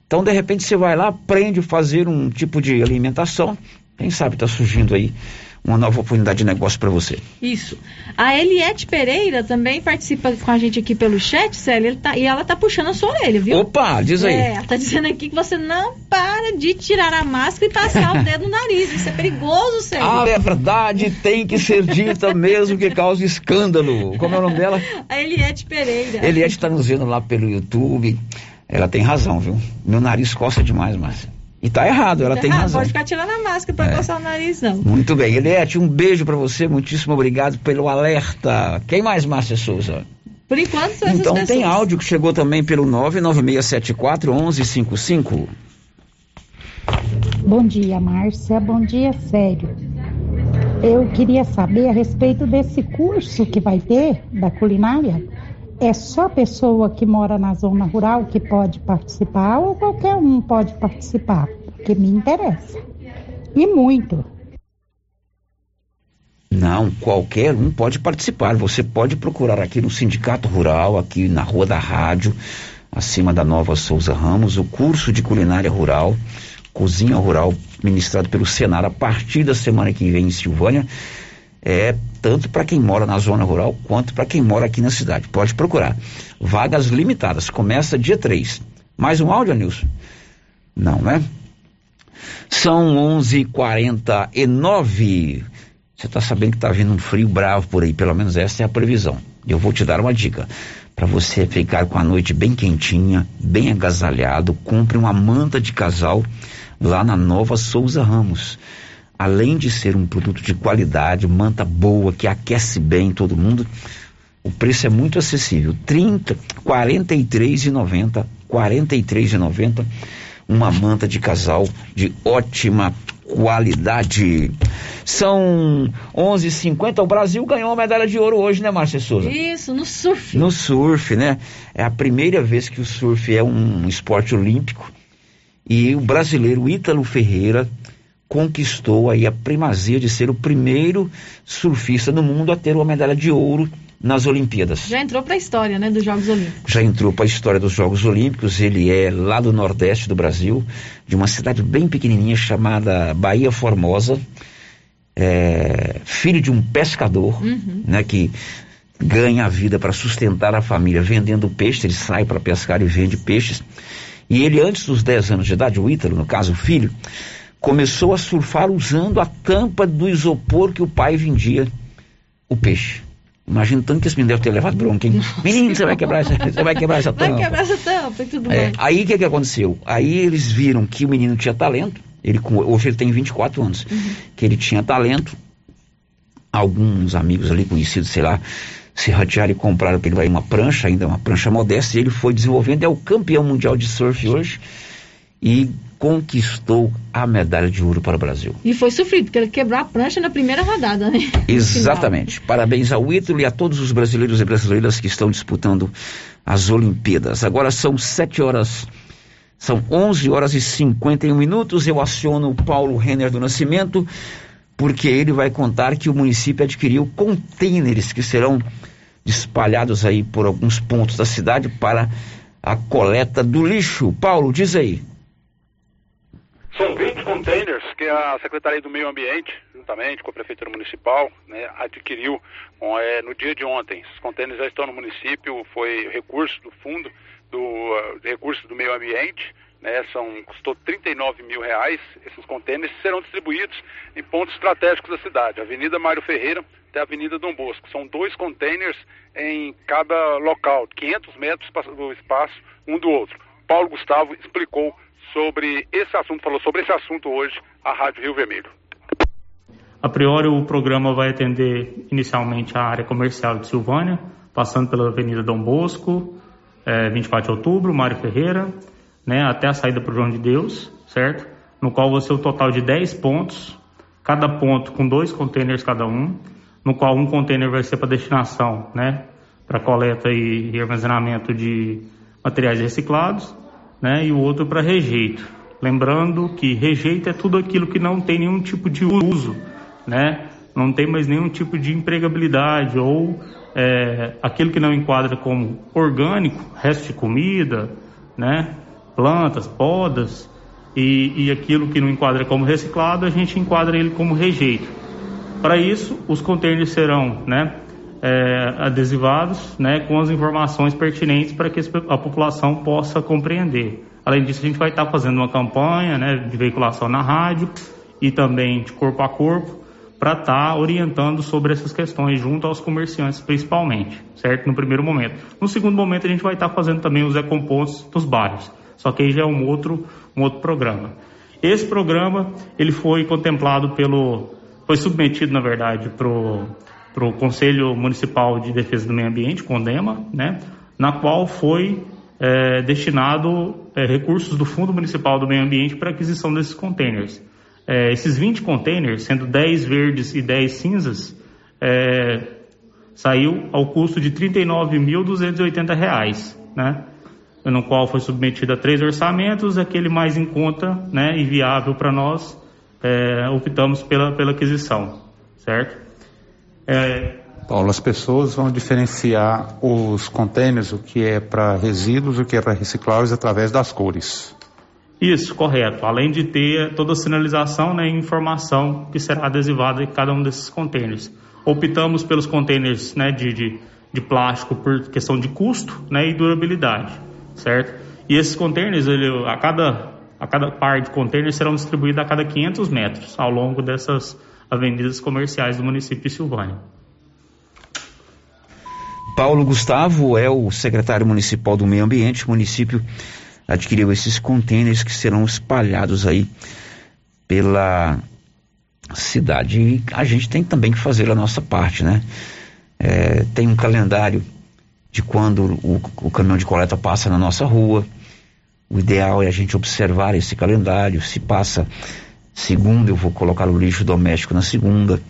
Então, de repente, você vai lá, aprende a fazer um tipo de alimentação. Quem sabe está surgindo aí uma nova oportunidade de negócio para você. Isso. A Eliette Pereira também participa com a gente aqui pelo chat, Célia, tá, e ela tá puxando a sua orelha, viu? Opa, diz aí. É, ela tá dizendo aqui que você não para de tirar a máscara e passar o dedo no nariz. Isso é perigoso, Célia. A verdade tem que ser dita mesmo que cause escândalo. Como é o nome dela? A Eliette Pereira. Eliette está nos vendo lá pelo YouTube. Ela tem razão, viu? Meu nariz coça demais, Márcia. E tá errado, ela tá tem errado, razão. Pode ficar tirando a máscara pra é. coçar o nariz, não. Muito bem. Eliette, um beijo para você, muitíssimo obrigado pelo alerta. Quem mais, Márcia Souza? Por enquanto, são Então pessoas. tem áudio que chegou também pelo 99674 1155. Bom dia, Márcia. Bom dia, sério. Eu queria saber a respeito desse curso que vai ter da culinária é só pessoa que mora na zona rural que pode participar ou qualquer um pode participar? Porque me interessa. E muito. Não, qualquer um pode participar. Você pode procurar aqui no Sindicato Rural, aqui na Rua da Rádio, acima da Nova Souza Ramos, o curso de culinária rural, cozinha rural, ministrado pelo Senar a partir da semana que vem em Silvânia é tanto para quem mora na zona rural quanto para quem mora aqui na cidade. Pode procurar. Vagas limitadas. Começa dia 3. Mais um áudio, Nilson? Não, né? São 11:49. Você está sabendo que está vindo um frio bravo por aí, pelo menos essa é a previsão. Eu vou te dar uma dica. Para você ficar com a noite bem quentinha, bem agasalhado, compre uma manta de casal lá na Nova Souza Ramos. Além de ser um produto de qualidade, manta boa, que aquece bem todo mundo, o preço é muito acessível. 30, 43,90, 43,90 uma manta de casal de ótima qualidade. São 11:50. O Brasil ganhou uma medalha de ouro hoje, né, Márcia Souza? Isso, no surf. No surf, né? É a primeira vez que o surf é um esporte olímpico e o brasileiro Ítalo Ferreira conquistou aí a primazia de ser o primeiro surfista no mundo a ter uma medalha de ouro nas Olimpíadas. Já entrou para a história, né, dos Jogos Olímpicos. Já entrou para a história dos Jogos Olímpicos. Ele é lá do Nordeste do Brasil, de uma cidade bem pequenininha chamada Bahia Formosa. É, filho de um pescador, uhum. né, que ganha a vida para sustentar a família vendendo peixe. Ele sai para pescar e vende peixes. E ele, antes dos 10 anos de idade, o Ítalo, no caso o filho, começou a surfar usando a tampa do isopor que o pai vendia o peixe. Imagina tanto que esse menino deve ter levado bronca, hein? Menino, você vai quebrar essa, você vai quebrar essa tampa. Vai quebrar essa tampa e tudo é, mais. Aí o que, que aconteceu? Aí eles viram que o menino tinha talento. Ele, hoje ele tem 24 anos. Uhum. Que ele tinha talento. Alguns amigos ali conhecidos, sei lá, se ratearam e compraram para ele uma prancha, ainda uma prancha modesta, e ele foi desenvolvendo, é o campeão mundial de surf hoje. E conquistou a medalha de ouro para o Brasil. E foi sofrido, porque ele quebrou a prancha na primeira rodada, né? *laughs* Exatamente. Parabéns ao Ítalo e a todos os brasileiros e brasileiras que estão disputando as Olimpíadas. Agora são 7 horas, são 11 horas e 51 minutos. Eu aciono o Paulo Renner do Nascimento, porque ele vai contar que o município adquiriu contêineres que serão espalhados aí por alguns pontos da cidade para a coleta do lixo. Paulo, diz aí. São 20 containers que a Secretaria do Meio Ambiente, juntamente com a Prefeitura Municipal, né, adquiriu é, no dia de ontem. Esses containers já estão no município, foi recurso do fundo do uh, recurso do meio ambiente, né, são, custou 39 mil reais. Esses contêineres serão distribuídos em pontos estratégicos da cidade, Avenida Mário Ferreira até a Avenida Dom Bosco. São dois containers em cada local, 500 metros do espaço um do outro. Paulo Gustavo explicou sobre esse assunto, falou sobre esse assunto hoje a Rádio Rio Vermelho. A priori, o programa vai atender inicialmente a área comercial de Silvânia, passando pela Avenida Dom Bosco, é, 24 de outubro, Mário Ferreira, né, até a saída para o João de Deus, certo? No qual vai ser o total de 10 pontos, cada ponto com dois containers cada um, no qual um container vai ser para destinação, né, para coleta e armazenamento de materiais reciclados né, e o outro para rejeito. Lembrando que rejeito é tudo aquilo que não tem nenhum tipo de uso, né? não tem mais nenhum tipo de empregabilidade ou é, aquilo que não enquadra como orgânico, resto de comida, né? plantas, podas, e, e aquilo que não enquadra como reciclado, a gente enquadra ele como rejeito. Para isso, os contêineres serão né, é, adesivados né, com as informações pertinentes para que a população possa compreender. Além disso, a gente vai estar fazendo uma campanha né, de veiculação na rádio e também de corpo a corpo para estar orientando sobre essas questões junto aos comerciantes principalmente, certo? No primeiro momento. No segundo momento a gente vai estar fazendo também os ecompostos dos bairros, só que aí já é um outro, um outro programa. Esse programa ele foi contemplado pelo, foi submetido na verdade para para o Conselho Municipal de Defesa do Meio Ambiente, CONDEMA, né, na qual foi é, destinado é, recursos do Fundo Municipal do Meio Ambiente para aquisição desses containers. É, esses 20 containers, sendo 10 verdes e 10 cinzas, é, saiu ao custo de R$ 39.280, né, no qual foi submetido a três orçamentos, aquele mais em conta né, e viável para nós, é, optamos pela, pela aquisição, certo? É... Paulo, as pessoas vão diferenciar os contêineres, o que é para resíduos, o que é para recicláveis, através das cores. Isso, correto. Além de ter toda a sinalização né, e informação que será adesivada em cada um desses contêineres. Optamos pelos contêineres né, de, de, de, plástico por questão de custo né, e durabilidade, certo? E esses contêineres, ele, a cada a cada par de contêineres serão distribuídos a cada 500 metros ao longo dessas avenidas comerciais do município de Silvânia. Paulo Gustavo é o secretário municipal do Meio Ambiente. O município adquiriu esses contêineres que serão espalhados aí pela cidade. E a gente tem também que fazer a nossa parte, né? É, tem um calendário de quando o, o caminhão de coleta passa na nossa rua. O ideal é a gente observar esse calendário. Se passa segunda, eu vou colocar o lixo doméstico na segunda.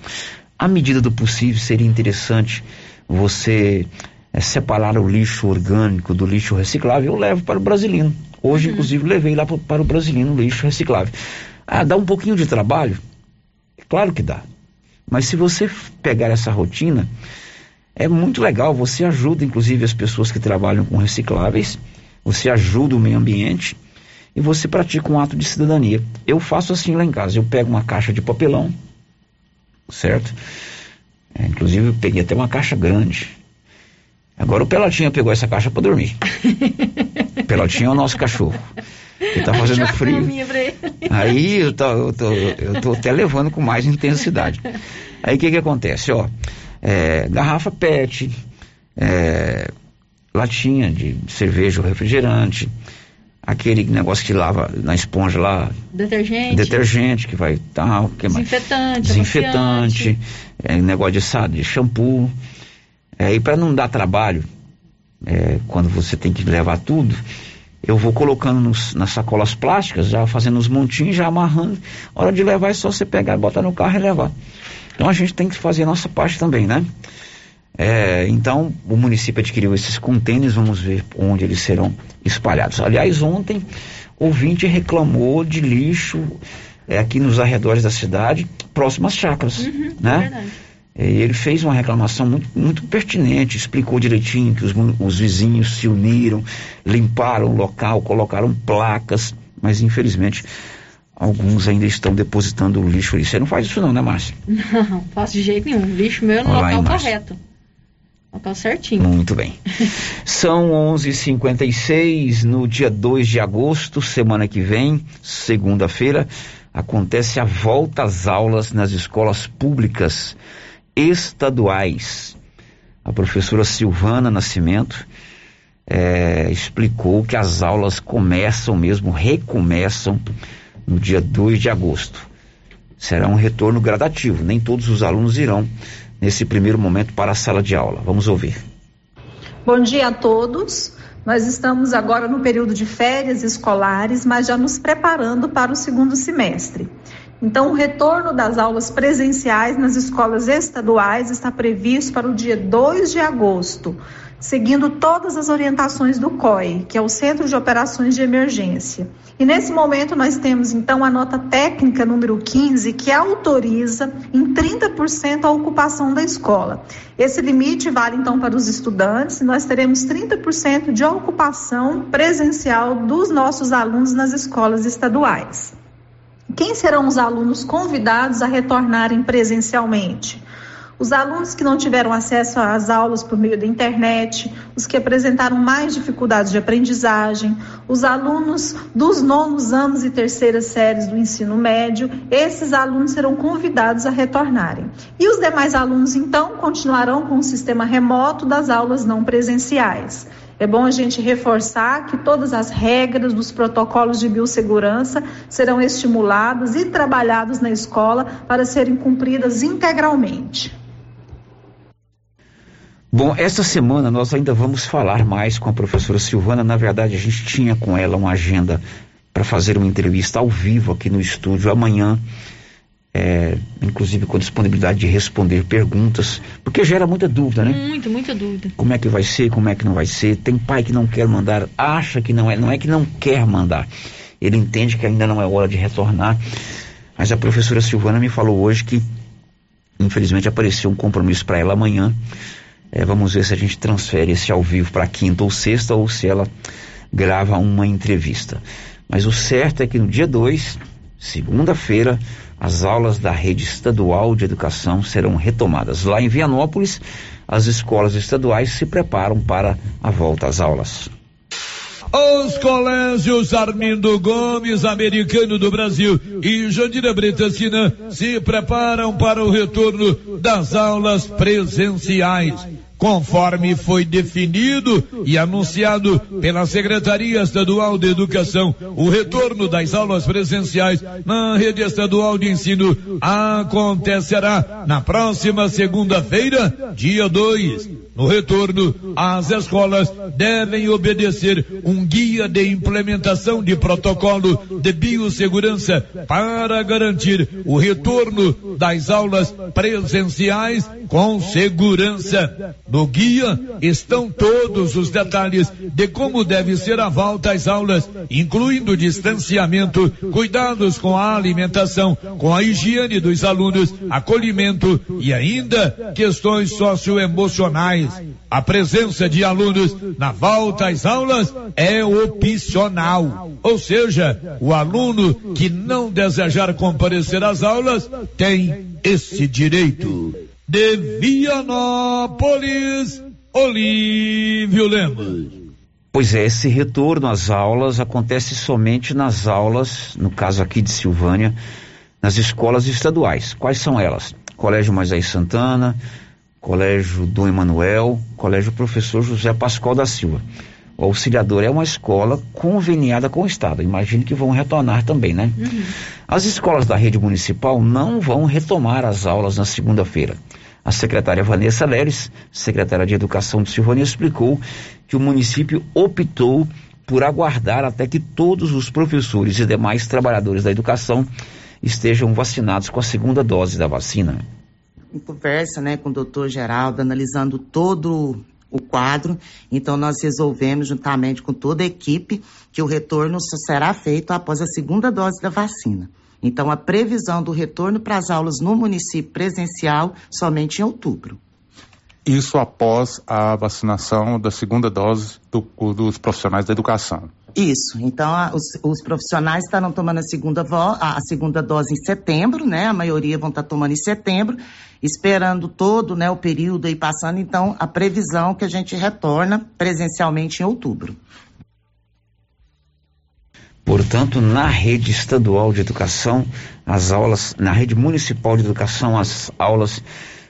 À medida do possível, seria interessante você é, separar o lixo orgânico do lixo reciclável, eu levo para o Brasilino. Hoje, uhum. inclusive, levei lá para, para o Brasilino o lixo reciclável. Ah, dá um pouquinho de trabalho? Claro que dá. Mas se você pegar essa rotina, é muito legal. Você ajuda, inclusive, as pessoas que trabalham com recicláveis, você ajuda o meio ambiente e você pratica um ato de cidadania. Eu faço assim lá em casa. Eu pego uma caixa de papelão, certo? É, inclusive eu peguei até uma caixa grande. Agora o Pelotinha pegou essa caixa para dormir. *laughs* Pelotinha é o nosso cachorro. Ele tá fazendo frio. Aí eu tô, eu, tô, eu tô até levando com mais intensidade. Aí o que que acontece? Ó, é, garrafa PET, é, latinha de cerveja ou refrigerante, aquele negócio que lava na esponja lá. Detergente. Detergente, que vai tal. Que desinfetante. Desinfetante. É, negócio de, sabe, de shampoo. É, e para não dar trabalho, é, quando você tem que levar tudo, eu vou colocando nos, nas sacolas plásticas, já fazendo os montinhos, já amarrando. Hora de levar é só você pegar, botar no carro e levar. Então a gente tem que fazer a nossa parte também, né? É, então, o município adquiriu esses contêineres, vamos ver onde eles serão espalhados. Aliás, ontem, ouvinte reclamou de lixo é, aqui nos arredores da cidade, próximas chácaras, uhum, né? É ele fez uma reclamação muito, muito pertinente, explicou direitinho que os, os vizinhos se uniram, limparam o local, colocaram placas, mas infelizmente alguns ainda estão depositando o lixo ali. Você não faz isso não, né, Márcia? *laughs* Não, faço de jeito nenhum. Lixo meu no Olá, local correto. Local certinho. Muito bem. *laughs* São 11:56 no dia 2 de agosto, semana que vem, segunda-feira, acontece a volta às aulas nas escolas públicas estaduais. A professora Silvana Nascimento é, explicou que as aulas começam mesmo, recomeçam no dia 2 de agosto. Será um retorno gradativo, nem todos os alunos irão nesse primeiro momento para a sala de aula. Vamos ouvir. Bom dia a todos. Nós estamos agora no período de férias escolares, mas já nos preparando para o segundo semestre. Então, o retorno das aulas presenciais nas escolas estaduais está previsto para o dia 2 de agosto, seguindo todas as orientações do COI, que é o Centro de Operações de Emergência. E nesse momento nós temos então a nota técnica número 15 que autoriza em 30% a ocupação da escola. Esse limite vale então para os estudantes, nós teremos 30% de ocupação presencial dos nossos alunos nas escolas estaduais. Quem serão os alunos convidados a retornarem presencialmente? Os alunos que não tiveram acesso às aulas por meio da internet, os que apresentaram mais dificuldades de aprendizagem, os alunos dos nonos anos e terceiras séries do ensino médio, esses alunos serão convidados a retornarem. E os demais alunos, então, continuarão com o sistema remoto das aulas não presenciais. É bom a gente reforçar que todas as regras dos protocolos de biossegurança serão estimuladas e trabalhadas na escola para serem cumpridas integralmente. Bom, esta semana nós ainda vamos falar mais com a professora Silvana. Na verdade, a gente tinha com ela uma agenda para fazer uma entrevista ao vivo aqui no estúdio amanhã é, inclusive com disponibilidade de responder perguntas, porque gera muita dúvida, né? Muito, muita dúvida. Como é que vai ser, como é que não vai ser? Tem pai que não quer mandar, acha que não é, não é que não quer mandar. Ele entende que ainda não é hora de retornar. Mas a professora Silvana me falou hoje que, infelizmente, apareceu um compromisso para ela amanhã. É, vamos ver se a gente transfere esse ao vivo para quinta ou sexta ou se ela grava uma entrevista. Mas o certo é que no dia 2, segunda-feira, as aulas da rede estadual de educação serão retomadas. Lá em Vianópolis, as escolas estaduais se preparam para a volta às aulas. Os colégios Armindo Gomes, Americano do Brasil e Jandira Bretacina se preparam para o retorno das aulas presenciais conforme foi definido e anunciado pela Secretaria Estadual de Educação, o retorno das aulas presenciais na rede estadual de ensino acontecerá na próxima segunda-feira, dia 2. No retorno, as escolas devem obedecer um guia de implementação de protocolo de biossegurança para garantir o retorno das aulas presenciais com segurança. No guia estão todos os detalhes de como deve ser a volta às aulas, incluindo distanciamento, cuidados com a alimentação, com a higiene dos alunos, acolhimento e ainda questões socioemocionais a presença de alunos na volta às aulas é opcional. Ou seja, o aluno que não desejar comparecer às aulas tem esse direito. De Vianópolis, Olívio Lemos. Pois é, esse retorno às aulas acontece somente nas aulas, no caso aqui de Silvânia, nas escolas estaduais. Quais são elas? Colégio Moisés Santana, Colégio Dom Emanuel, Colégio Professor José Pascoal da Silva. O auxiliador é uma escola conveniada com o Estado. Imagino que vão retornar também, né? Uhum. As escolas da rede municipal não vão retomar as aulas na segunda-feira. A secretária Vanessa Leres, secretária de Educação de Silvânia, explicou que o município optou por aguardar até que todos os professores e demais trabalhadores da educação estejam vacinados com a segunda dose da vacina em conversa né, com o doutor Geraldo, analisando todo o quadro. Então, nós resolvemos, juntamente com toda a equipe, que o retorno será feito após a segunda dose da vacina. Então, a previsão do retorno para as aulas no município presencial somente em outubro. Isso após a vacinação da segunda dose do, dos profissionais da educação. Isso. Então, a, os, os, profissionais estarão tomando a segunda, vo, a, a, segunda dose em setembro, né? A maioria vão estar tomando em setembro, esperando todo né, o período aí passando. Então, a previsão que a gente retorna presencialmente em outubro. Portanto, na rede estadual de educação, as aulas, na rede municipal de educação, as aulas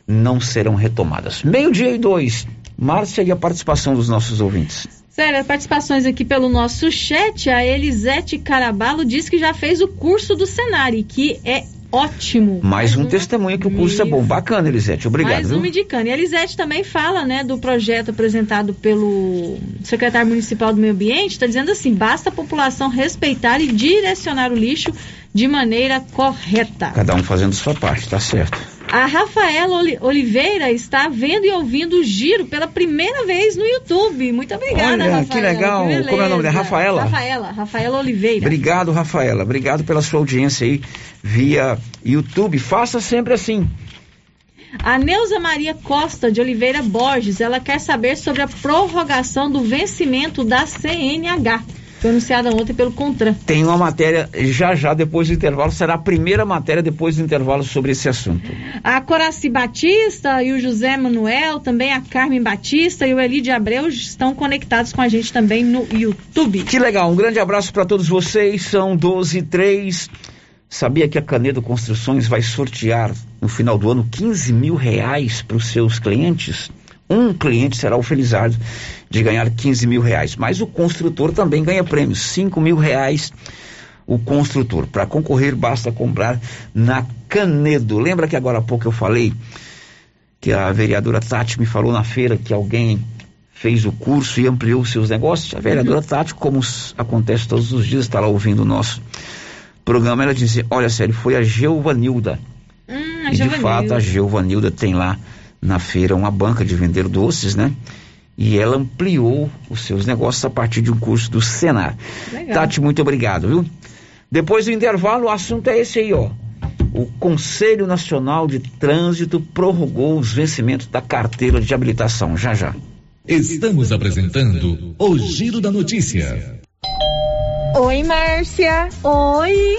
não serão retomadas. Meio-dia e dois. Márcia e a participação dos nossos ouvintes. Sério, participações aqui pelo nosso chat. A Elisete Carabalo diz que já fez o curso do Senari, que é ótimo. Mais, um, um testemunho que o curso Isso. é bom. Bacana, Elisete. Obrigado. Mais um indicando. E a Elisete também fala, né, do projeto apresentado pelo secretário municipal do Meio Ambiente. Está dizendo assim: basta a população respeitar e direcionar o lixo de maneira correta. Cada um fazendo sua parte, tá certo. A Rafaela Oliveira está vendo e ouvindo o giro pela primeira vez no YouTube. Muito obrigada, Olha, Rafaela. que legal. Que Como é o nome dela? Rafaela? Rafaela, Rafaela Oliveira. Obrigado, Rafaela. Obrigado pela sua audiência aí via YouTube. Faça sempre assim. A Neuza Maria Costa de Oliveira Borges, ela quer saber sobre a prorrogação do vencimento da CNH. Foi anunciada ontem pelo Contran. Tem uma matéria já já depois do intervalo, será a primeira matéria depois do intervalo sobre esse assunto. A Coraci Batista e o José Manuel, também a Carmen Batista e o Eli de Abreu estão conectados com a gente também no YouTube. Que legal, um grande abraço para todos vocês, são 12 e 3. Sabia que a Canedo Construções vai sortear no final do ano 15 mil reais para os seus clientes? Um cliente será o felizardo de ganhar 15 mil reais. Mas o construtor também ganha prêmios, 5 mil reais o construtor. Para concorrer, basta comprar na Canedo. Lembra que agora há pouco eu falei que a vereadora Tati me falou na feira que alguém fez o curso e ampliou seus negócios? A vereadora uhum. Tati, como acontece todos os dias, está lá ouvindo o nosso programa, ela disse, olha sério, foi a Geovanilda. Hum, e de fato a Geovanilda tem lá na feira uma banca de vender doces, né? E ela ampliou os seus negócios a partir de um curso do Senar. Legal. Tati, muito obrigado, viu? Depois do intervalo, o assunto é esse aí, ó. O Conselho Nacional de Trânsito prorrogou os vencimentos da carteira de habilitação. Já já. Estamos apresentando o Giro da Notícia. Oi, Márcia. Oi.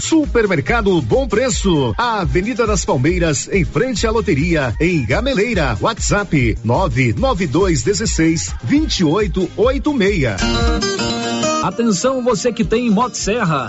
Supermercado Bom Preço, a Avenida das Palmeiras, em frente à loteria, em Gameleira. WhatsApp 99216 2886. Atenção você que tem Motosserra.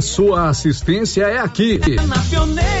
sua assistência é aqui. Na pioneira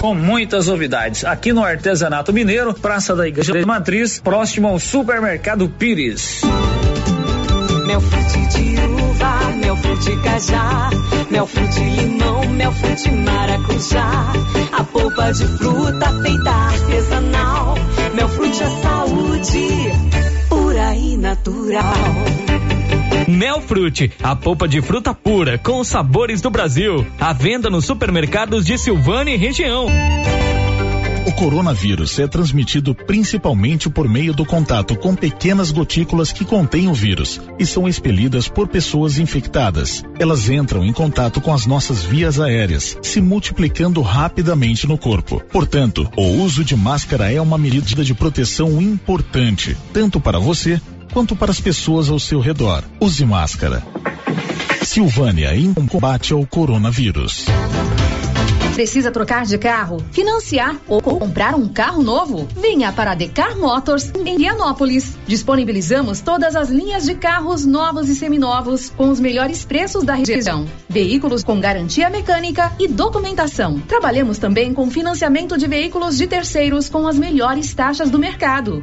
com muitas novidades aqui no Artesanato Mineiro, Praça da Igreja de Matriz, próximo ao Supermercado Pires. Mel frute de uva, mel frute cajá, mel frute limão, mel frute maracujá, a polpa de fruta feita artesanal, mel frute é saúde, pura e natural. Melfrute, a polpa de fruta pura com os sabores do Brasil. À venda nos supermercados de Silvânia e região. O coronavírus é transmitido principalmente por meio do contato com pequenas gotículas que contêm o vírus e são expelidas por pessoas infectadas. Elas entram em contato com as nossas vias aéreas, se multiplicando rapidamente no corpo. Portanto, o uso de máscara é uma medida de proteção importante, tanto para você quanto para as pessoas ao seu redor. Use máscara. Silvânia em combate ao coronavírus. Precisa trocar de carro, financiar ou comprar um carro novo? Venha para a Decar Motors em Vianópolis. Disponibilizamos todas as linhas de carros novos e seminovos com os melhores preços da região. Veículos com garantia mecânica e documentação. Trabalhamos também com financiamento de veículos de terceiros com as melhores taxas do mercado.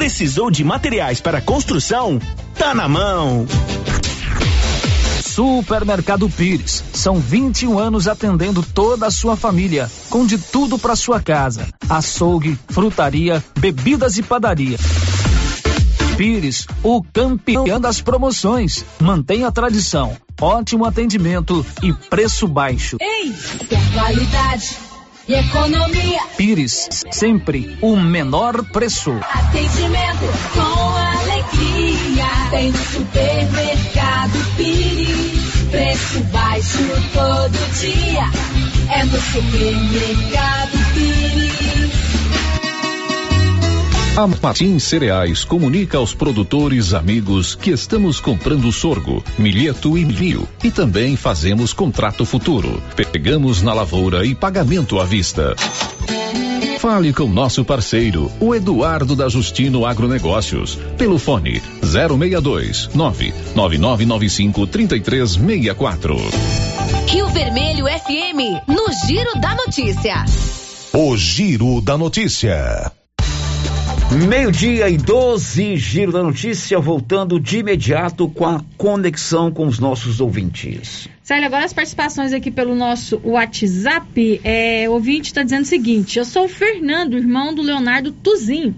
Precisou de materiais para construção? Tá na mão. Supermercado Pires. São 21 anos atendendo toda a sua família, com de tudo para sua casa: açougue, frutaria, bebidas e padaria. Pires, o campeão das promoções. Mantenha a tradição, ótimo atendimento e preço baixo. Ei, qualidade e economia? Pires, sempre o menor preço. Atendimento com alegria. Tem no supermercado Pires. Preço baixo todo dia. É no supermercado A Martins Cereais comunica aos produtores amigos que estamos comprando sorgo, milheto e milho e também fazemos contrato futuro. Pegamos na lavoura e pagamento à vista. Fale com nosso parceiro, o Eduardo da Justino Agronegócios, pelo fone 062 99995 3364. Rio Vermelho FM, no Giro da Notícia. O Giro da Notícia. Meio-dia e 12, Giro da Notícia, voltando de imediato com a conexão com os nossos ouvintes. Célia, agora as participações aqui pelo nosso WhatsApp. É, o ouvinte está dizendo o seguinte: eu sou o Fernando, irmão do Leonardo Tuzinho.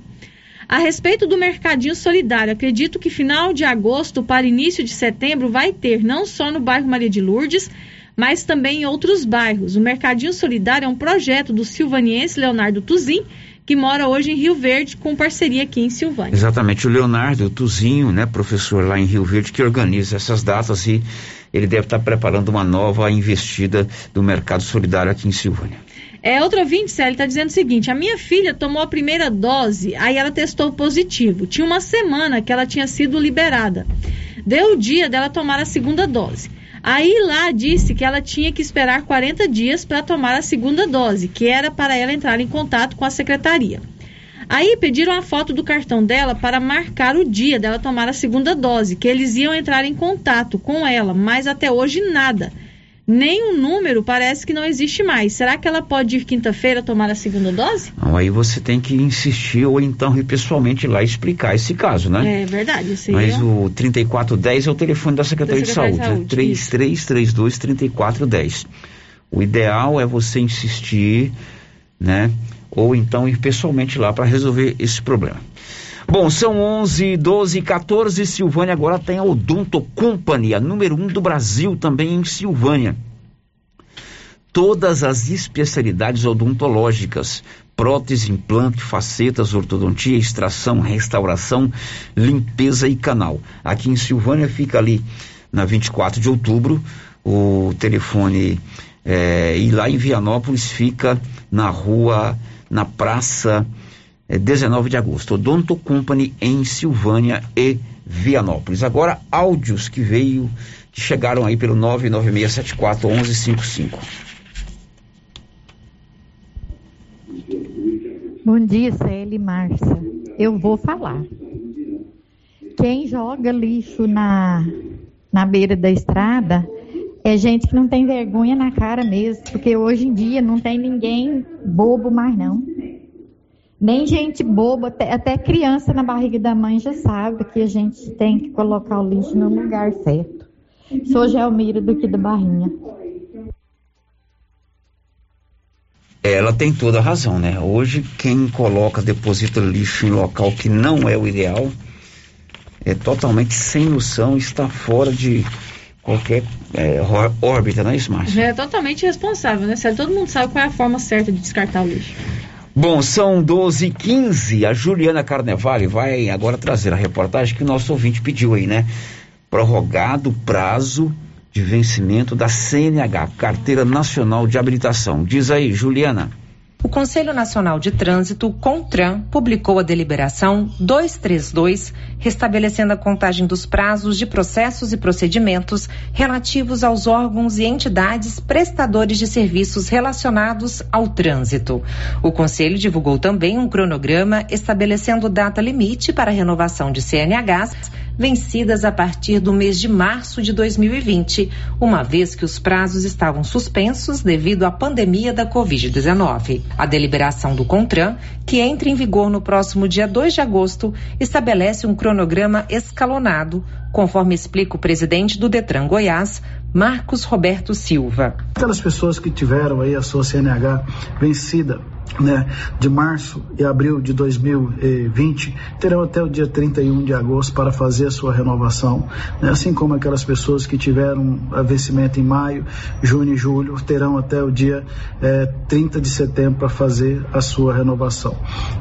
A respeito do Mercadinho Solidário, acredito que final de agosto para início de setembro vai ter, não só no bairro Maria de Lourdes, mas também em outros bairros. O Mercadinho Solidário é um projeto do silvaniense Leonardo Tuzin, que mora hoje em Rio Verde, com parceria aqui em Silvânia. Exatamente, o Leonardo Tuzinho, né, professor lá em Rio Verde, que organiza essas datas e ele deve estar preparando uma nova investida do mercado solidário aqui em Silvânia. É, outro ouvinte, Célio, está dizendo o seguinte: a minha filha tomou a primeira dose, aí ela testou positivo. Tinha uma semana que ela tinha sido liberada. Deu o dia dela tomar a segunda dose. Aí lá disse que ela tinha que esperar 40 dias para tomar a segunda dose, que era para ela entrar em contato com a secretaria. Aí pediram a foto do cartão dela para marcar o dia dela tomar a segunda dose, que eles iam entrar em contato com ela, mas até hoje nada. Nem o número parece que não existe mais. Será que ela pode ir quinta-feira tomar a segunda dose? Não, aí você tem que insistir ou então ir pessoalmente lá explicar esse caso, né? É verdade. Isso Mas o 3410 é o telefone da Secretaria, Da Secretaria de de Saúde. Saúde, é 3332 3410. O ideal é você insistir, né? ou então ir pessoalmente lá para resolver esse problema. Bom, são 11, 12, 14. Silvânia agora tem a Odonto Company, a número um do Brasil também em Silvânia. Todas as especialidades odontológicas, prótese, implante, facetas, ortodontia, extração, restauração, limpeza e canal. Aqui em Silvânia fica ali na 24 de outubro, o telefone é, e lá em Vianópolis fica na rua, na praça é, 19 de agosto. Odonto Company em Silvânia e Vianópolis. Agora, áudios que veio, que chegaram aí pelo 99674 1155. Bom dia, e Márcia. Eu vou falar. Quem joga lixo na, na beira da estrada é gente que não tem vergonha na cara mesmo, porque hoje em dia não tem ninguém bobo mais não. Nem gente boba, até, até criança na barriga da mãe já sabe que a gente tem que colocar o lixo no lugar certo. Sou Gelmira do que da Barrinha. Ela tem toda a razão, né? Hoje, quem coloca, deposita lixo em local que não é o ideal, é totalmente sem noção, está fora de qualquer é, órbita, não é isso, Márcio? É totalmente irresponsável, né? Sério, todo mundo sabe qual é a forma certa de descartar o lixo. Bom, são 12 h 15 A Juliana Carnevale vai agora trazer a reportagem que o nosso ouvinte pediu aí, né? Prorrogado o prazo de vencimento da CNH, Carteira Nacional de Habilitação. Diz aí, Juliana. O Conselho Nacional de Trânsito, CONTRAN, publicou a deliberação 232, restabelecendo a contagem dos prazos de processos e procedimentos relativos aos órgãos e entidades prestadores de serviços relacionados ao trânsito. O Conselho divulgou também um cronograma estabelecendo data limite para a renovação de CNHs vencidas a partir do mês de março de 2020, uma vez que os prazos estavam suspensos devido à pandemia da Covid-19. A deliberação do CONTRAN, que entra em vigor no próximo dia 2 de agosto, estabelece um cronograma escalonado, conforme explica o presidente do Detran Goiás, Marcos Roberto Silva. Aquelas pessoas que tiveram aí a sua CNH vencida né, de março e abril de 2020 terão até o dia 31 de agosto para fazer a sua renovação, né, assim como aquelas pessoas que tiveram vencimento em maio, junho e julho terão até o dia é, 30 de setembro para fazer a sua renovação.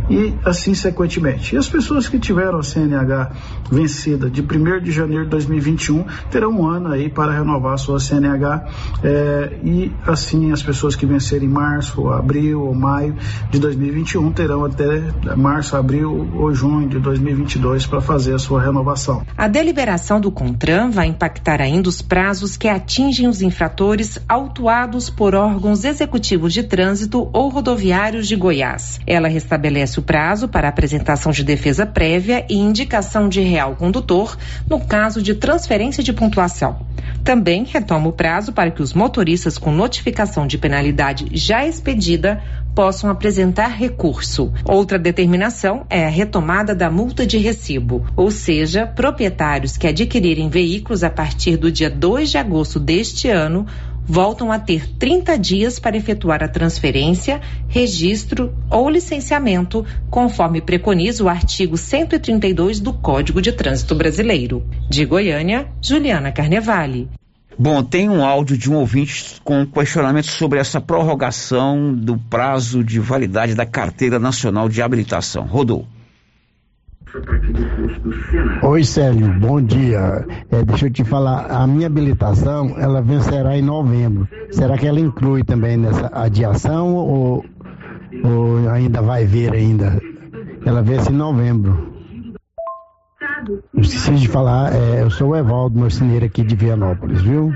E assim sequentemente. E as pessoas que tiveram a CNH vencida de 1 de janeiro de 2021 terão um ano aí para renovar a sua CNH é, e assim as pessoas que vencerem em março, abril ou maio de 2021 terão até março, abril ou junho de 2022 para fazer a sua renovação. A deliberação do CONTRAN vai impactar ainda os prazos que atingem os infratores autuados por órgãos executivos de trânsito ou rodoviários de Goiás. Ela restabelece o prazo para apresentação de defesa prévia e indicação de real condutor no caso de transferência de pontuação. Também retoma o prazo para que os motoristas com notificação de penalidade já expedida possam apresentar recurso. Outra determinação é a retomada da multa de recibo, ou seja, proprietários que adquirirem veículos a partir do dia 2 de agosto deste ano voltam a ter 30 dias para efetuar a transferência, registro ou licenciamento, conforme preconiza o artigo 132 do Código de Trânsito Brasileiro. De Goiânia, Juliana Carnevale. Bom, tem um áudio de um ouvinte com questionamento sobre essa prorrogação do prazo de validade da Carteira Nacional de Habilitação. Rodou. Oi, Célio, bom dia. É, deixa eu te falar, a minha habilitação, ela vencerá em novembro. Será que ela inclui também nessa adiação ou, ou ainda vai ver ainda? Ela vence em novembro. Eu esqueci de falar, é, eu sou o Evaldo Marceneiro aqui de Vianópolis, viu?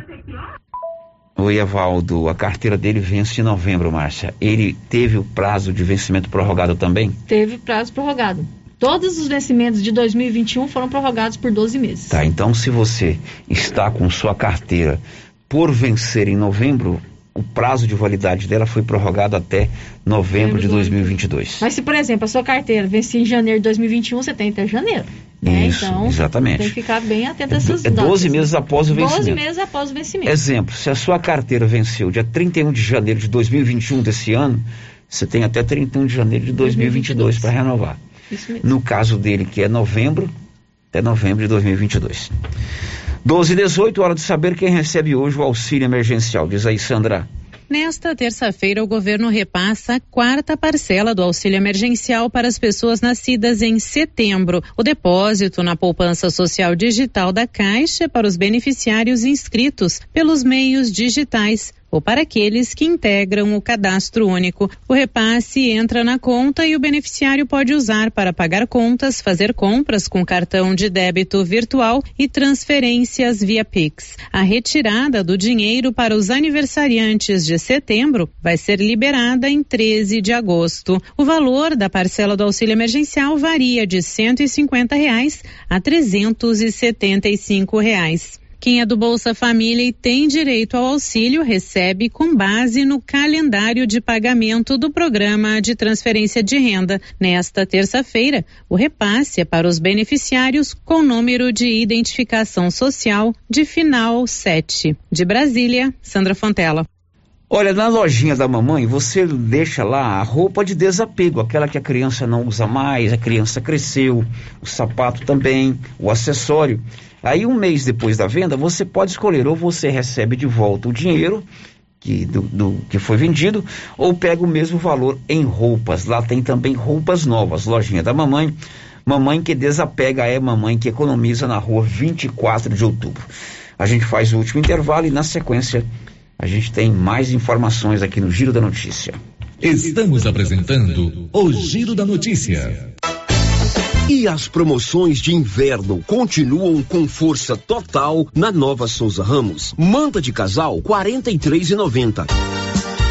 Oi, Evaldo. A carteira dele vence em novembro, Márcia. Ele teve o prazo de vencimento prorrogado também? Teve prazo prorrogado. Todos os vencimentos de 2021 foram prorrogados por 12 meses. Tá, então se você está com sua carteira por vencer em novembro, o prazo de validade dela foi prorrogado até novembro de 2022. Mas se, por exemplo, a sua carteira vence em janeiro de 2021, você tem até janeiro. Né? Isso, então, exatamente. tem que ficar bem atento a essas É datas. 12 meses após o 12 vencimento. meses após o vencimento. Exemplo, se a sua carteira venceu dia 31 de janeiro de 2021 desse ano, você tem até 31 de janeiro de 2022 para renovar. Isso mesmo. No caso dele, que é novembro, até novembro de 2022. 12 e 18, hora de saber quem recebe hoje o auxílio emergencial. Diz aí, Sandra. Nesta terça-feira, o governo repassa a quarta parcela do auxílio emergencial para as pessoas nascidas em setembro. O depósito na poupança social digital da Caixa para os beneficiários inscritos pelos meios digitais ou para aqueles que integram o cadastro único. O repasse entra na conta e o beneficiário pode usar para pagar contas, fazer compras com cartão de débito virtual e transferências via Pix. A retirada do dinheiro para os aniversariantes de setembro vai ser liberada em 13 de agosto. O valor da parcela do auxílio emergencial varia de 150 reais a 375 reais. Quem é do Bolsa Família e tem direito ao auxílio recebe com base no calendário de pagamento do programa de transferência de renda. Nesta terça-feira, o repasse é para os beneficiários com número de identificação social de final 7. De Brasília, Sandra Fontela. Olha, na lojinha da mamãe, você deixa lá a roupa de desapego, aquela que a criança não usa mais, a criança cresceu, o sapato também, o acessório. Aí, um mês depois da venda, você pode escolher ou você recebe de volta o dinheiro que, do, do, que foi vendido, ou pega o mesmo valor em roupas. Lá tem também roupas novas, lojinha da mamãe. Mamãe que desapega é mamãe que economiza na rua 24 de outubro. A gente faz o último intervalo e, na sequência, a gente tem mais informações aqui no Giro da Notícia. Estamos apresentando o Giro da Notícia. E as promoções de inverno continuam com força total na Nova Souza Ramos. Manta de casal, R$ 43,90.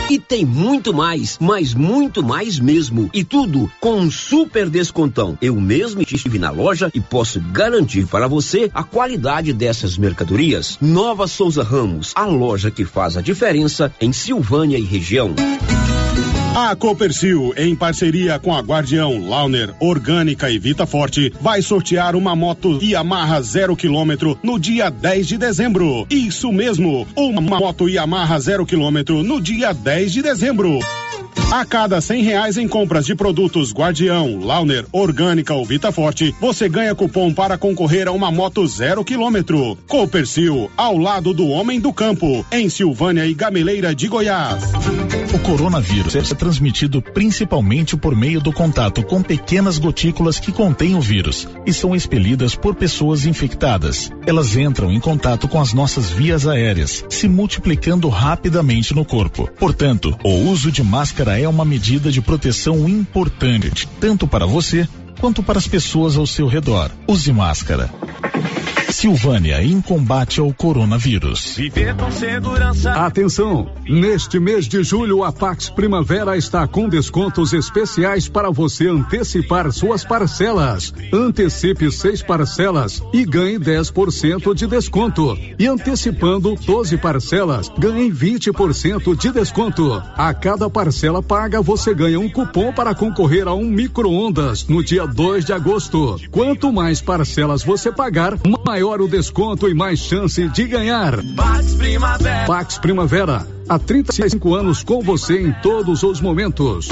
E tem muito mais, mas muito mais mesmo. E tudo com um super descontão. Eu mesmo estive na loja e posso garantir para você a qualidade dessas mercadorias. Nova Souza Ramos, a loja que faz a diferença em Silvânia e região. A Copercil, em parceria com a Guardião, Launer, Orgânica e Vita Forte, vai sortear uma moto Yamaha zero quilômetro no dia 10 de dezembro. Isso mesmo, uma moto Yamaha zero quilômetro no dia 10 de dezembro. A cada cem reais em compras de produtos Guardião, Launer, Orgânica ou Vita Forte, você ganha cupom para concorrer a uma moto zero quilômetro. Copercil, ao lado do homem do campo, em Silvânia e Gameleira de Goiás. O coronavírus é transmitido principalmente por meio do contato com pequenas gotículas que contêm o vírus e são expelidas por pessoas infectadas. Elas entram em contato com as nossas vias aéreas, se multiplicando rapidamente no corpo. Portanto, o uso de máscara é uma medida de proteção importante, tanto para você quanto para as pessoas ao seu redor. Use máscara. Silvânia em combate ao coronavírus. Viver com segurança. Atenção! Neste mês de julho, a Pax Primavera está com descontos especiais para você antecipar suas parcelas. Antecipe seis parcelas e ganhe 10% de desconto. E antecipando 12 parcelas, ganhe 20% de desconto. A cada parcela paga, você ganha um cupom para concorrer a um micro-ondas no dia 2 de agosto. Quanto mais parcelas você pagar, maior o desconto e mais chance de ganhar. Pax Primavera. Pax Primavera, há 35 anos com você em todos os momentos.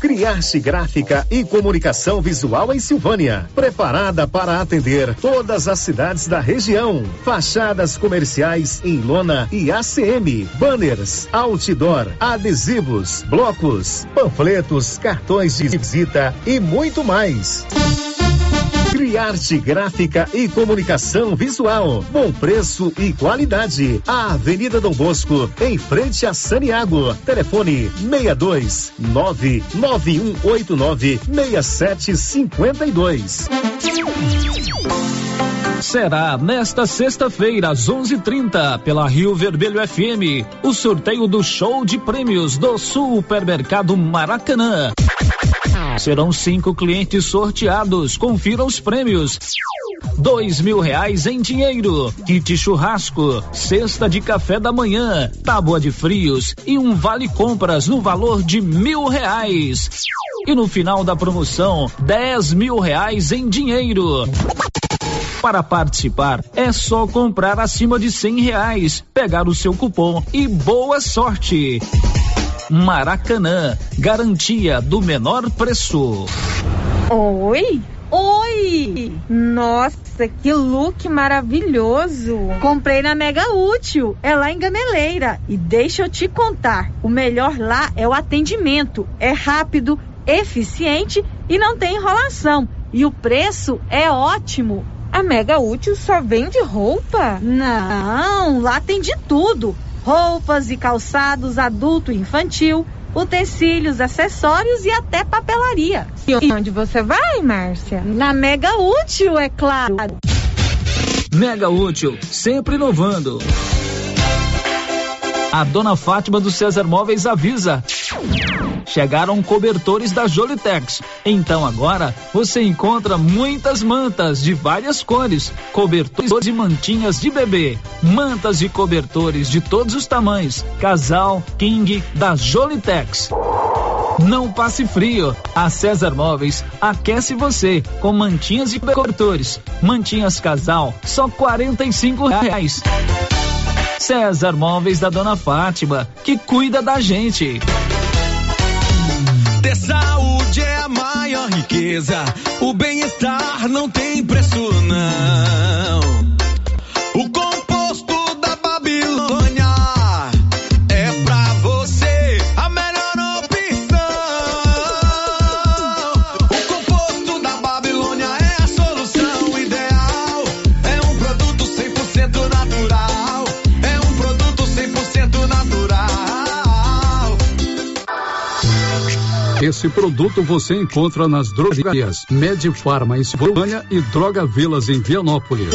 Criarte Gráfica e Comunicação Visual em Silvânia. Preparada para atender todas as cidades da região. Fachadas comerciais em lona e ACM. Banners, outdoor, adesivos, blocos, panfletos, cartões de visita e muito mais. Criarte Gráfica e Comunicação Visual. Bom preço e qualidade. A Avenida Dom Bosco, em frente a Saniago. Telefone 62 99189 6752. Será nesta sexta-feira, às 11:30, pela Rio Vermelho FM, o sorteio do show de prêmios do Supermercado Maracanã. Serão cinco clientes sorteados. Confira os prêmios. Dois mil reais em dinheiro, kit churrasco, cesta de café da manhã, tábua de frios e um vale compras no valor de mil reais. E no final da promoção, 10 mil reais em dinheiro. Para participar, é só comprar acima de cem reais, pegar o seu cupom e boa sorte. Maracanã, garantia do menor preço. Oi? Oi! Nossa, que look maravilhoso! Comprei na Mega Útil, é lá em Gameleira. E deixa eu te contar, o melhor lá é o atendimento. É rápido, eficiente e não tem enrolação. E o preço é ótimo. A Mega Útil só vende roupa? Não, lá tem de tudo: roupas e calçados adulto e infantil, utensílios, acessórios e até papelaria. E onde você vai, Márcia? Na Mega Útil, é claro. Mega Útil, sempre inovando. A dona Fátima do César Móveis avisa. Chegaram cobertores da Jolitex. Então agora você encontra muitas mantas de várias cores, cobertores e mantinhas de bebê, mantas e cobertores de todos os tamanhos, casal, king da Jolitex. Não passe frio. A César Móveis aquece você com mantinhas e cobertores. Mantinhas casal, só quarenta e reais. César Móveis da Dona Fátima, que cuida da gente. Ter saúde é a maior riqueza. O bem-estar não tem preço, não. Esse produto você encontra nas drogarias Medifarma em Silvânia e Droga Vilas em Vianópolis.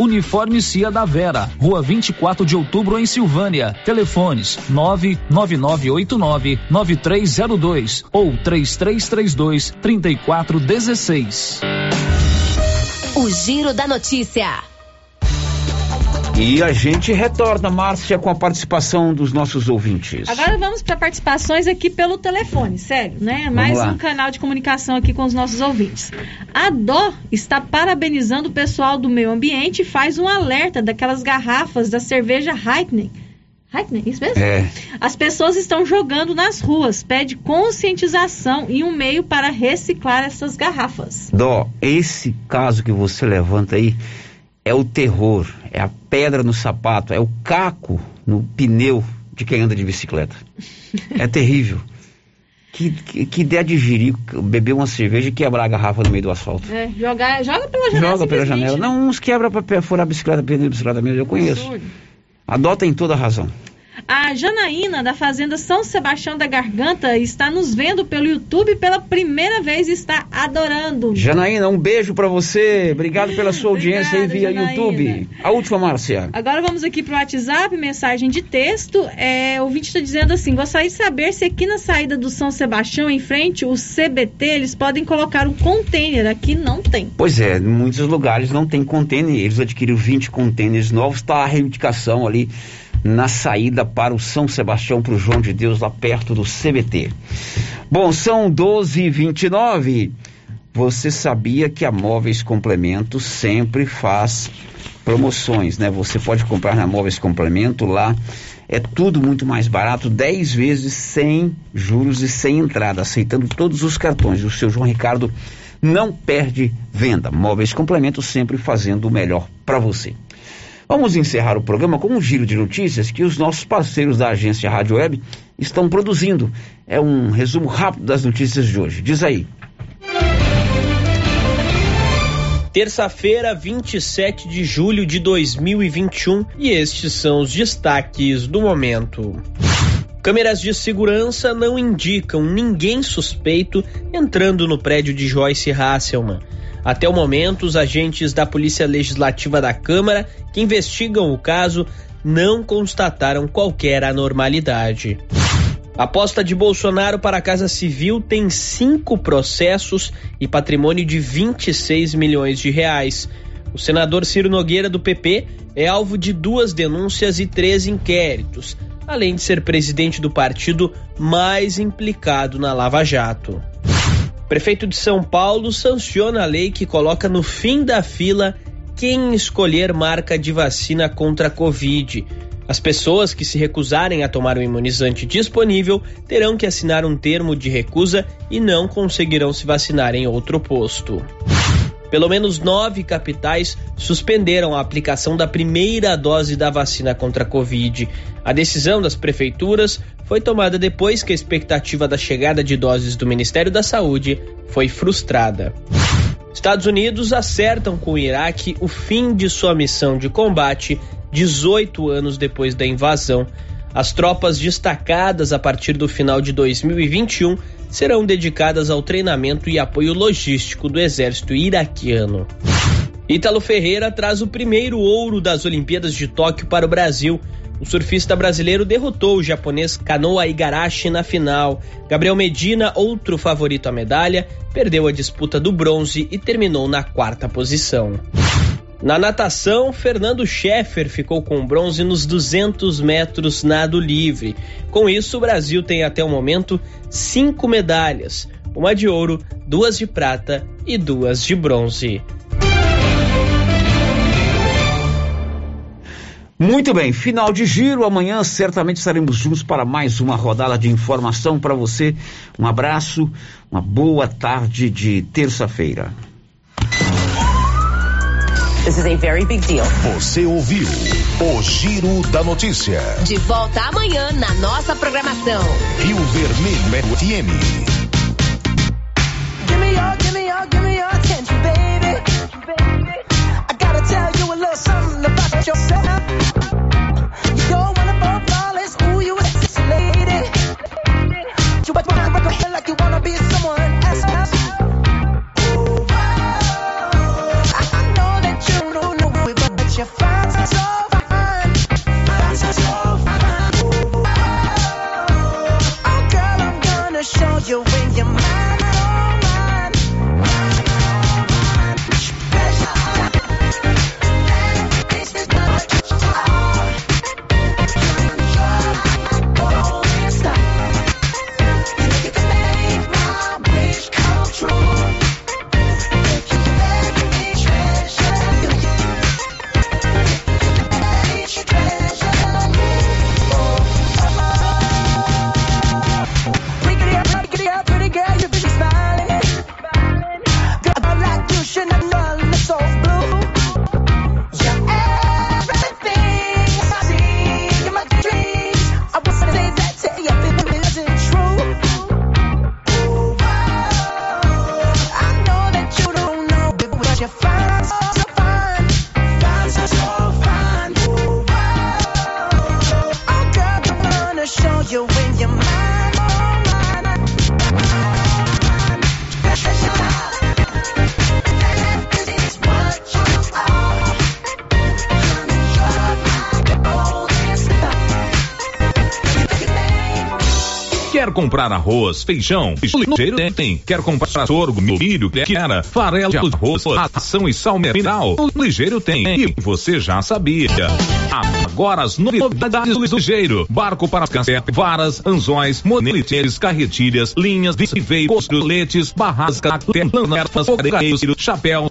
Uniforme Cia da Vera, Rua 24 de Outubro em Silvânia. Telefones 99989 9302 ou 3332 3416. O Giro da Notícia. E a gente retorna, Márcia, com a participação dos nossos ouvintes. Agora vamos para participações aqui pelo telefone, sério, né? Mais um canal de comunicação aqui com os nossos ouvintes. A Dó está parabenizando o pessoal do meio ambiente e faz um alerta daquelas garrafas da cerveja Heitner. Heitner, isso mesmo? É. As pessoas estão jogando nas ruas, pede conscientização e um meio para reciclar essas garrafas. Dó, esse caso que você levanta aí é o terror, é a pedra no sapato, é o caco no pneu de quem anda de bicicleta. É terrível. Que, que, que ideia de jirico, beber uma cerveja e quebrar a garrafa no meio do asfalto. É, jogar, joga pela janela. Joga pela janela. Não, uns quebra pra furar a bicicleta, pneu de bicicleta mesmo, eu conheço. Absurdo. Adotem toda a razão. A Janaína, da Fazenda São Sebastião da Garganta, está nos vendo pelo YouTube pela primeira vez e está adorando. Janaína, um beijo pra você. Obrigado pela sua *laughs* audiência aí via Janaína. YouTube. A última, Márcia. Agora vamos aqui pro WhatsApp, mensagem de texto. É, o ouvinte está dizendo assim: gostaria de saber se aqui na saída do São Sebastião, em frente, o CBT, eles podem colocar um container. Aqui não tem. Pois é, em muitos lugares não tem container. Eles adquiriram 20 containers novos. Está a reivindicação ali na saída para o São Sebastião, para o João de Deus, lá perto do CBT. Bom, são 12 h 29 Você sabia que a Móveis Complemento sempre faz promoções, né? Você pode comprar na Móveis Complemento lá. É tudo muito mais barato, 10 vezes sem juros e sem entrada, aceitando todos os cartões. O seu João Ricardo não perde venda. Móveis Complemento sempre fazendo o melhor para você. Vamos encerrar o programa com um giro de notícias que os nossos parceiros da agência Rádio Web estão produzindo. É um resumo rápido das notícias de hoje. Diz aí. Terça-feira, 27 de julho de 2021, e estes são os destaques do momento. Câmeras de segurança não indicam ninguém suspeito entrando no prédio de Joyce Hasselman. Até o momento, os agentes da Polícia Legislativa da Câmara que investigam o caso não constataram qualquer anormalidade. Aposta de Bolsonaro para a Casa Civil tem cinco processos e patrimônio de 26 milhões de reais. O senador Ciro Nogueira, do PP, é alvo de duas denúncias e três inquéritos, além de ser presidente do partido mais implicado na Lava Jato. Prefeito de São Paulo sanciona a lei que coloca no fim da fila quem escolher marca de vacina contra a Covid. As pessoas que se recusarem a tomar o imunizante disponível terão que assinar um termo de recusa e não conseguirão se vacinar em outro posto. Pelo menos nove capitais suspenderam a aplicação da primeira dose da vacina contra a Covid. A decisão das prefeituras foi tomada depois que a expectativa da chegada de doses do Ministério da Saúde foi frustrada. Estados Unidos acertam com o Iraque o fim de sua missão de combate 18 anos depois da invasão. As tropas destacadas a partir do final de 2021 serão dedicadas ao treinamento e apoio logístico do exército iraquiano. Ítalo Ferreira traz o primeiro ouro das Olimpíadas de Tóquio para o Brasil. O surfista brasileiro derrotou o japonês Kanoa Igarashi na final. Gabriel Medina, outro favorito à medalha, perdeu a disputa do bronze e terminou na quarta posição. Na natação, Fernando Scheffer ficou com bronze nos 200 metros nado livre. Com isso, o Brasil tem até o momento cinco medalhas: uma de ouro, duas de prata e duas de bronze. Muito bem, final de giro. Amanhã certamente estaremos juntos para mais uma rodada de informação para você. Um abraço, uma boa tarde de terça-feira. This is a very big deal. Você ouviu o Giro da Notícia. De volta amanhã na nossa programação. Rio Vermelho FM. Give me your, give me your, give me your attention, baby. I gotta tell you a little something but you wanna break up like you wanna be a comprar arroz, feijão? Ligeiro tem. Quer comprar sorgo, milho, era, farelo de arroz, ração e sal mineral? Ligeiro tem. E você já sabia. Agora as novidades do ligeiro. Barco para café, varas, anzóis, moneliteres, carretilhas, linhas de veículos, letes, barrasca, lanternas, fogareiros, chapéu,